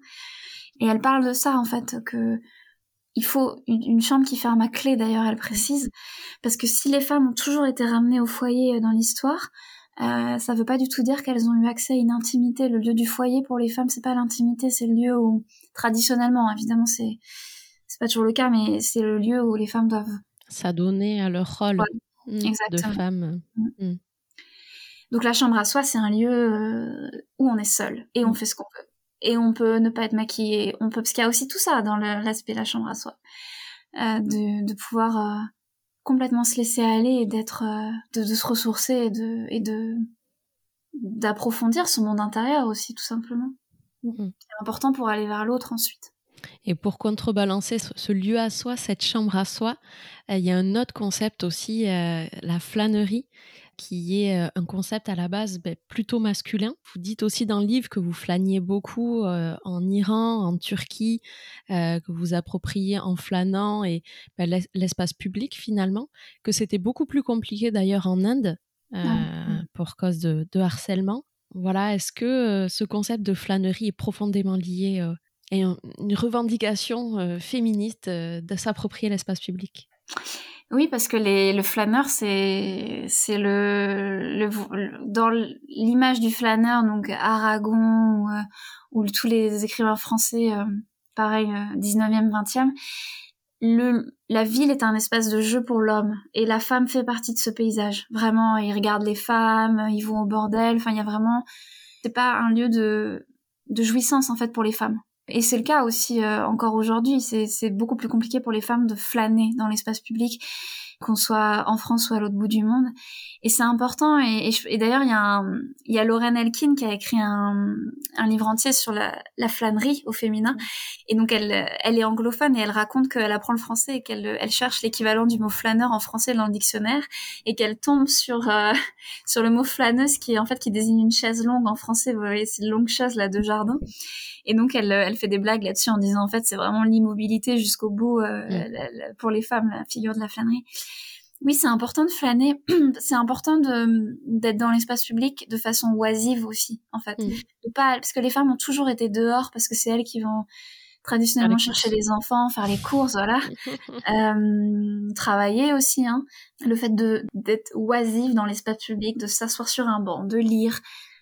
Et elle parle de ça en fait que il faut une, une, chambre qui ferme à clé. D'ailleurs, elle précise parce que si les femmes ont toujours été ramenées au foyer dans l'histoire, euh, ça veut pas du tout dire qu'elles ont eu accès à une intimité. Le lieu du foyer pour les femmes, c'est pas l'intimité, c'est le lieu où traditionnellement, évidemment, c'est c'est pas toujours le cas, mais c'est le lieu où les femmes doivent s'adonner à leur rôle mmh, de femme. Mmh. Mmh. Donc la chambre à soi, c'est un lieu euh, où on est seul et on fait ce qu'on veut. Et on peut ne pas être maquillé, on peut parce qu'il y a aussi tout ça dans l'aspect de la chambre à soi, euh, de, de pouvoir euh, complètement se laisser aller et d'être euh, de, de, se ressourcer et de et de d'approfondir son monde intérieur aussi tout simplement mmh. c'est important pour aller vers l'autre ensuite et pour contrebalancer ce, lieu à soi cette chambre à soi euh, il y a un autre concept aussi euh, la flânerie qui est euh, un concept à la base ben, plutôt masculin. Vous dites aussi dans le livre que vous flâniez beaucoup en Iran, en Turquie, que vous appropriez en flânant et ben, l'espace public finalement, que c'était beaucoup plus compliqué d'ailleurs en Inde ah. pour cause de, harcèlement. Voilà, est-ce que ce concept de flânerie est profondément lié et une revendication féministe de s'approprier l'espace public? Oui, parce que le flâneur, c'est c'est le, dans l'image du flâneur, donc Aragon ou, euh, ou tous les écrivains français, euh, pareil, 19e, euh, 20e. Le, la ville est un espace de jeu pour l'homme et la femme fait partie de ce paysage. Vraiment, ils regardent les femmes, ils vont au bordel. Enfin, il y a vraiment, c'est pas un lieu de de jouissance en fait pour les femmes. Et c'est le cas aussi euh, encore aujourd'hui. C'est beaucoup plus compliqué pour les femmes de flâner dans l'espace public, qu'on soit en France ou à l'autre bout du monde. Et c'est important. Et, et, d'ailleurs, il y, a il y a Lorraine Elkin qui a écrit un, un livre entier sur la, la, flânerie au féminin. Et donc, elle, elle est anglophone et elle raconte qu'elle apprend le français et qu'elle elle cherche l'équivalent du mot flâneur en français dans le dictionnaire et qu'elle tombe sur euh, sur le mot flâneuse qui en fait qui désigne une chaise longue en français. Vous voyez, c'est une longue chaise là de jardin. Et donc elle, elle fait des blagues là-dessus en disant en fait c'est vraiment l'immobilité jusqu'au bout euh, mm. pour les femmes, la figure de la flânerie. Oui, c'est important de flâner. c'est important d'être dans l'espace public de façon oisive aussi, en fait. Mm. pas parce que les femmes ont toujours été dehors parce que c'est elles qui vont traditionnellement chercher les enfants, faire les courses, voilà. euh, travailler aussi, hein. Le fait d'être oisive dans l'espace public, de s'asseoir sur un banc, de lire,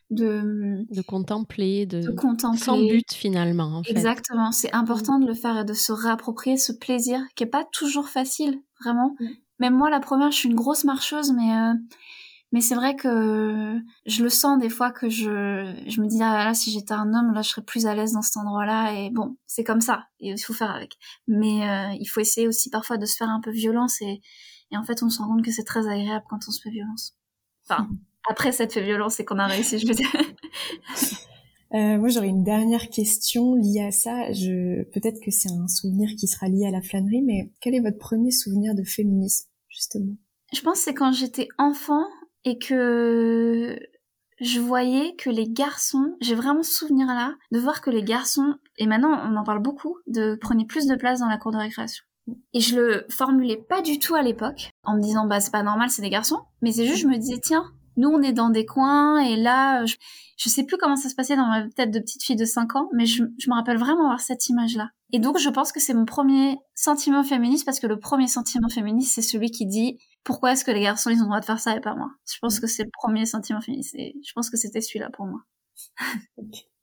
de, de contempler, de, contempler. sans but finalement. En. Exactement, c'est important de le faire et de se réapproprier ce plaisir qui est pas toujours facile, vraiment. Même moi, la première, je suis une grosse marcheuse, mais euh, mais c'est vrai que je le sens des fois que je je me dis ah là si j'étais un homme là je serais plus à l'aise dans cet endroit-là et bon c'est comme ça il faut faire avec. Mais euh, il faut essayer aussi parfois de se faire un peu violence et et en fait on se rend compte que c'est très agréable quand on se fait violence. Enfin après cette fait violence et qu'on a réussi, je veux dire. Euh, moi, j'aurais une dernière question liée à ça. Peut-être que c'est un souvenir qui sera lié à la flânerie, mais quel est votre premier souvenir de féminisme, justement? Je pense que c'est quand j'étais enfant et que je voyais que les garçons, j'ai vraiment ce souvenir là, de voir que les garçons, et maintenant on en parle beaucoup, de prenaient plus de place dans la cour de récréation. Et je le formulais pas du tout à l'époque, en me disant bah c'est pas normal, c'est des garçons, mais c'est juste je me disais tiens, nous, on est dans des coins et là, je, je sais plus comment ça se passait dans ma tête de petite fille de 5 ans, mais je, je me rappelle vraiment avoir cette image-là. Et donc, je pense que c'est mon premier sentiment féministe parce que le premier sentiment féministe, c'est celui qui dit pourquoi est-ce que les garçons, ils ont le droit de faire ça et pas moi? Je pense que c'est le premier sentiment féministe et je pense que c'était celui-là pour moi.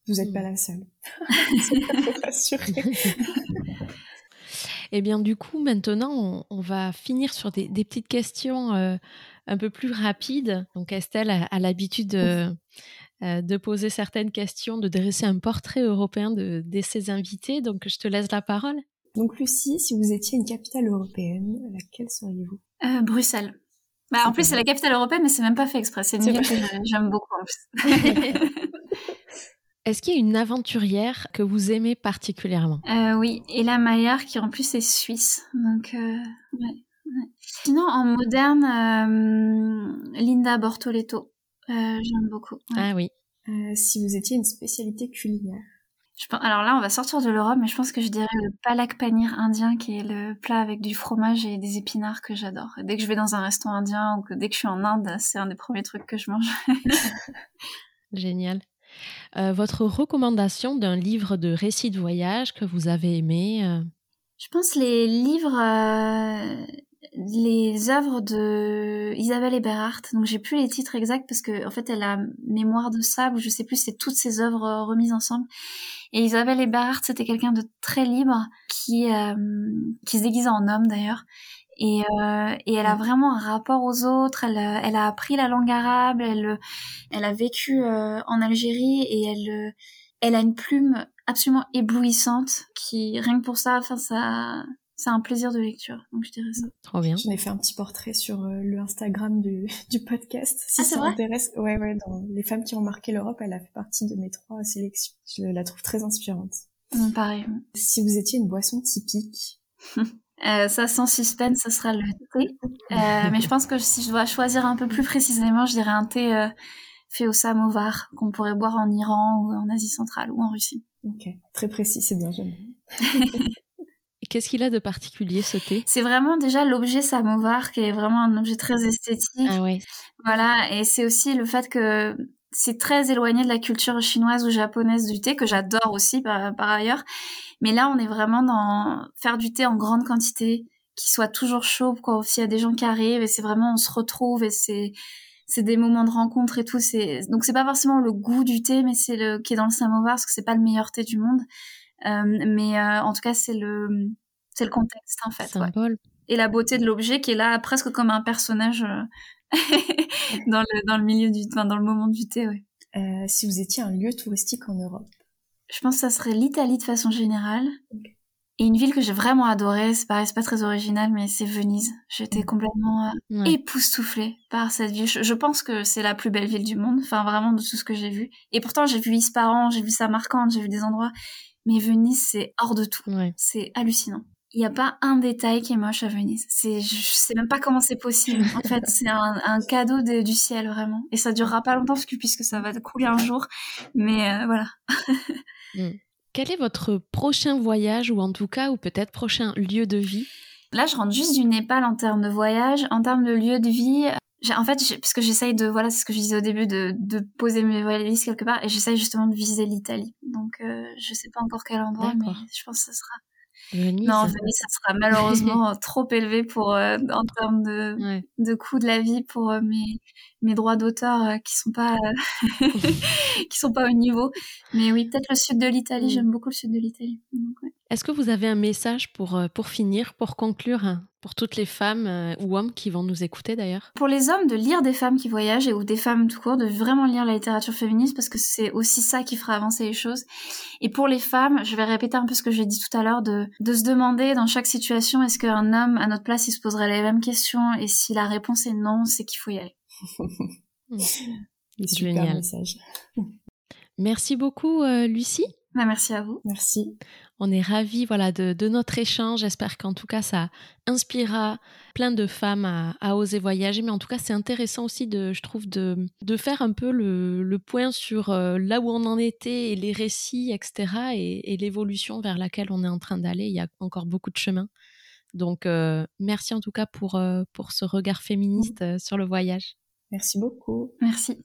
Vous n'êtes pas la seule. Eh bien, du coup, maintenant, on, va finir sur des, des petites questions euh, un peu plus rapides. Donc, Estelle a, l'habitude euh, euh, de, poser certaines questions, de dresser un portrait européen de, de ses invités. Donc, je te laisse la parole. Donc, Lucie, si vous étiez une capitale européenne, laquelle seriez-vous? Bruxelles. Bah, en plus, c'est la capitale européenne, mais c'est même pas fait exprès. C'est une ville que j'aime beaucoup en plus. Est-ce qu'il y a une aventurière que vous aimez particulièrement? Euh, Oui, Ella Maillard, qui en plus est suisse. Donc, euh, ouais, Sinon, en moderne, euh, Linda Bortoletto. J'aime beaucoup. Ah oui. si vous étiez une spécialité culinaire alors là, on va sortir de l'Europe, mais je pense que je dirais le palak panir indien, qui est le plat avec du fromage et des épinards que j'adore. Dès que je vais dans un restaurant indien ou que dès que je suis en Inde, c'est un des premiers trucs que je mange. Génial. Euh, votre recommandation d'un livre de récit de voyage que vous avez aimé euh? Je pense les livres, euh, les œuvres de Isabelle Eberhardt. Donc j'ai plus les titres exacts parce que en fait elle a Mémoire de sable, je sais plus, c'est toutes ces œuvres remises ensemble. Et Isabelle Eberhardt, c'était quelqu'un de très libre qui qui se déguisait en homme d'ailleurs et, euh, et elle a vraiment un rapport aux autres. Elle, elle a appris la langue arabe. Elle, elle a vécu euh, en Algérie et elle, elle a une plume absolument éblouissante qui, rien que pour ça, enfin ça, c'est un plaisir de lecture. Donc je dirais ça. Trop bien. J'en ai fait un petit portrait sur euh, le Instagram du, du podcast. Si ah, ça intéresse, ouais, ouais, dans les femmes qui ont marqué l'Europe, elle a fait partie de mes trois sélections. Je la trouve très inspirante. pareil. Si vous étiez une boisson typique. Euh, ça, sans suspense, ce sera le thé. Euh, mais je pense que si je dois choisir un peu plus précisément, je dirais un thé euh, fait au samovar qu'on pourrait boire en Iran ou en Asie centrale ou en Russie. Ok, très précis, c'est bien, j'aime Qu'est-ce qu'il a de particulier ce thé C'est vraiment déjà l'objet samovar qui est vraiment un objet très esthétique. Ah ouais. Voilà, et c'est aussi le fait que c'est très éloigné de la culture chinoise ou japonaise du thé que j'adore aussi par, ailleurs. Mais là, on est vraiment dans faire du thé en grande quantité, qui soit toujours chaud quand s'il y a des gens qui arrivent et c'est vraiment on se retrouve et c'est c'est des moments de rencontre et tout. C'est donc c'est pas forcément le goût du thé, mais c'est le qui est dans le samovar parce que c'est pas le meilleur thé du monde. Euh, mais euh, en tout cas, c'est le c'est le contexte en fait. Ouais. Et la beauté de l'objet qui est là presque comme un personnage euh, dans le dans le milieu du enfin, dans le moment du thé. Ouais. Euh, si vous étiez un lieu touristique en Europe Je pense que ça serait l'Italie de façon générale. Et une ville que j'ai vraiment adorée, c'est pareil, c'est pas très original, mais c'est Venise. J'étais complètement euh, époustouflée par cette ville. Je, pense que c'est la plus belle ville du monde, enfin vraiment de tout ce que j'ai vu. Et pourtant, j'ai vu Isparan, j'ai vu Samarcande, j'ai vu des endroits, mais Venise, c'est hors de tout. C'est hallucinant il n'y a pas un détail qui est moche à Venise. C'est, je sais même pas comment c'est possible. En fait, c'est un, cadeau du ciel vraiment. Et ça durera pas longtemps puisque ça va couler un jour. Mais euh, voilà. Hmm. Quel est votre prochain voyage ou en tout cas ou peut-être prochain lieu de vie? Là, je rentre juste du Népal en termes de voyage, en termes de lieu de vie. En fait, parce que j'essaye de, voilà, c'est ce que je disais au début, de, de poser mes valises quelque part, et j'essaye justement de viser l'Italie. Donc, euh, je sais pas encore quel endroit, mais je pense que ce sera non, Venise, ça sera malheureusement trop élevé pour euh, en termes de, de coût de la vie pour euh, mes, mes droits d'auteur euh, qui sont pas qui sont pas au niveau. Mais oui, peut-être le sud de l'Italie. J'aime beaucoup le sud de l'Italie. Est-ce que vous avez un message pour pour finir, pour conclure, pour toutes les femmes ou hommes qui vont nous écouter d'ailleurs Pour les hommes, de lire des femmes qui voyagent et ou des femmes tout court, de vraiment lire la littérature féministe parce que c'est aussi ça qui fera avancer les choses. Et pour les femmes, je vais répéter un peu ce que j'ai dit tout à l'heure, de, de se demander dans chaque situation est-ce qu'un homme à notre place il se poserait les mêmes questions? Et si la réponse est non, c'est qu'il faut y aller. Génial. message. Merci beaucoup, euh, Lucie. Bah, merci à vous. Merci. On est ravis voilà, de, notre échange. J'espère qu'en tout cas, ça inspirera plein de femmes à, oser voyager. Mais en tout cas, c'est intéressant aussi, de, je trouve, de, de faire un peu le, point sur euh, là où on en était et les récits, etc. Et, l'évolution vers laquelle on est en train d'aller. Il y a encore beaucoup de chemin. Donc, euh, merci en tout cas pour, pour ce regard féministe sur le voyage. Merci beaucoup. Merci.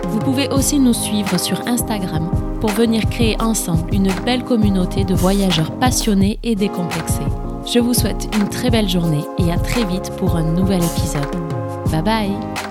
Vous pouvez aussi nous suivre sur Instagram pour venir créer ensemble une belle communauté de voyageurs passionnés et décomplexés. Je vous souhaite une très belle journée et à très vite pour un nouvel épisode. Bye bye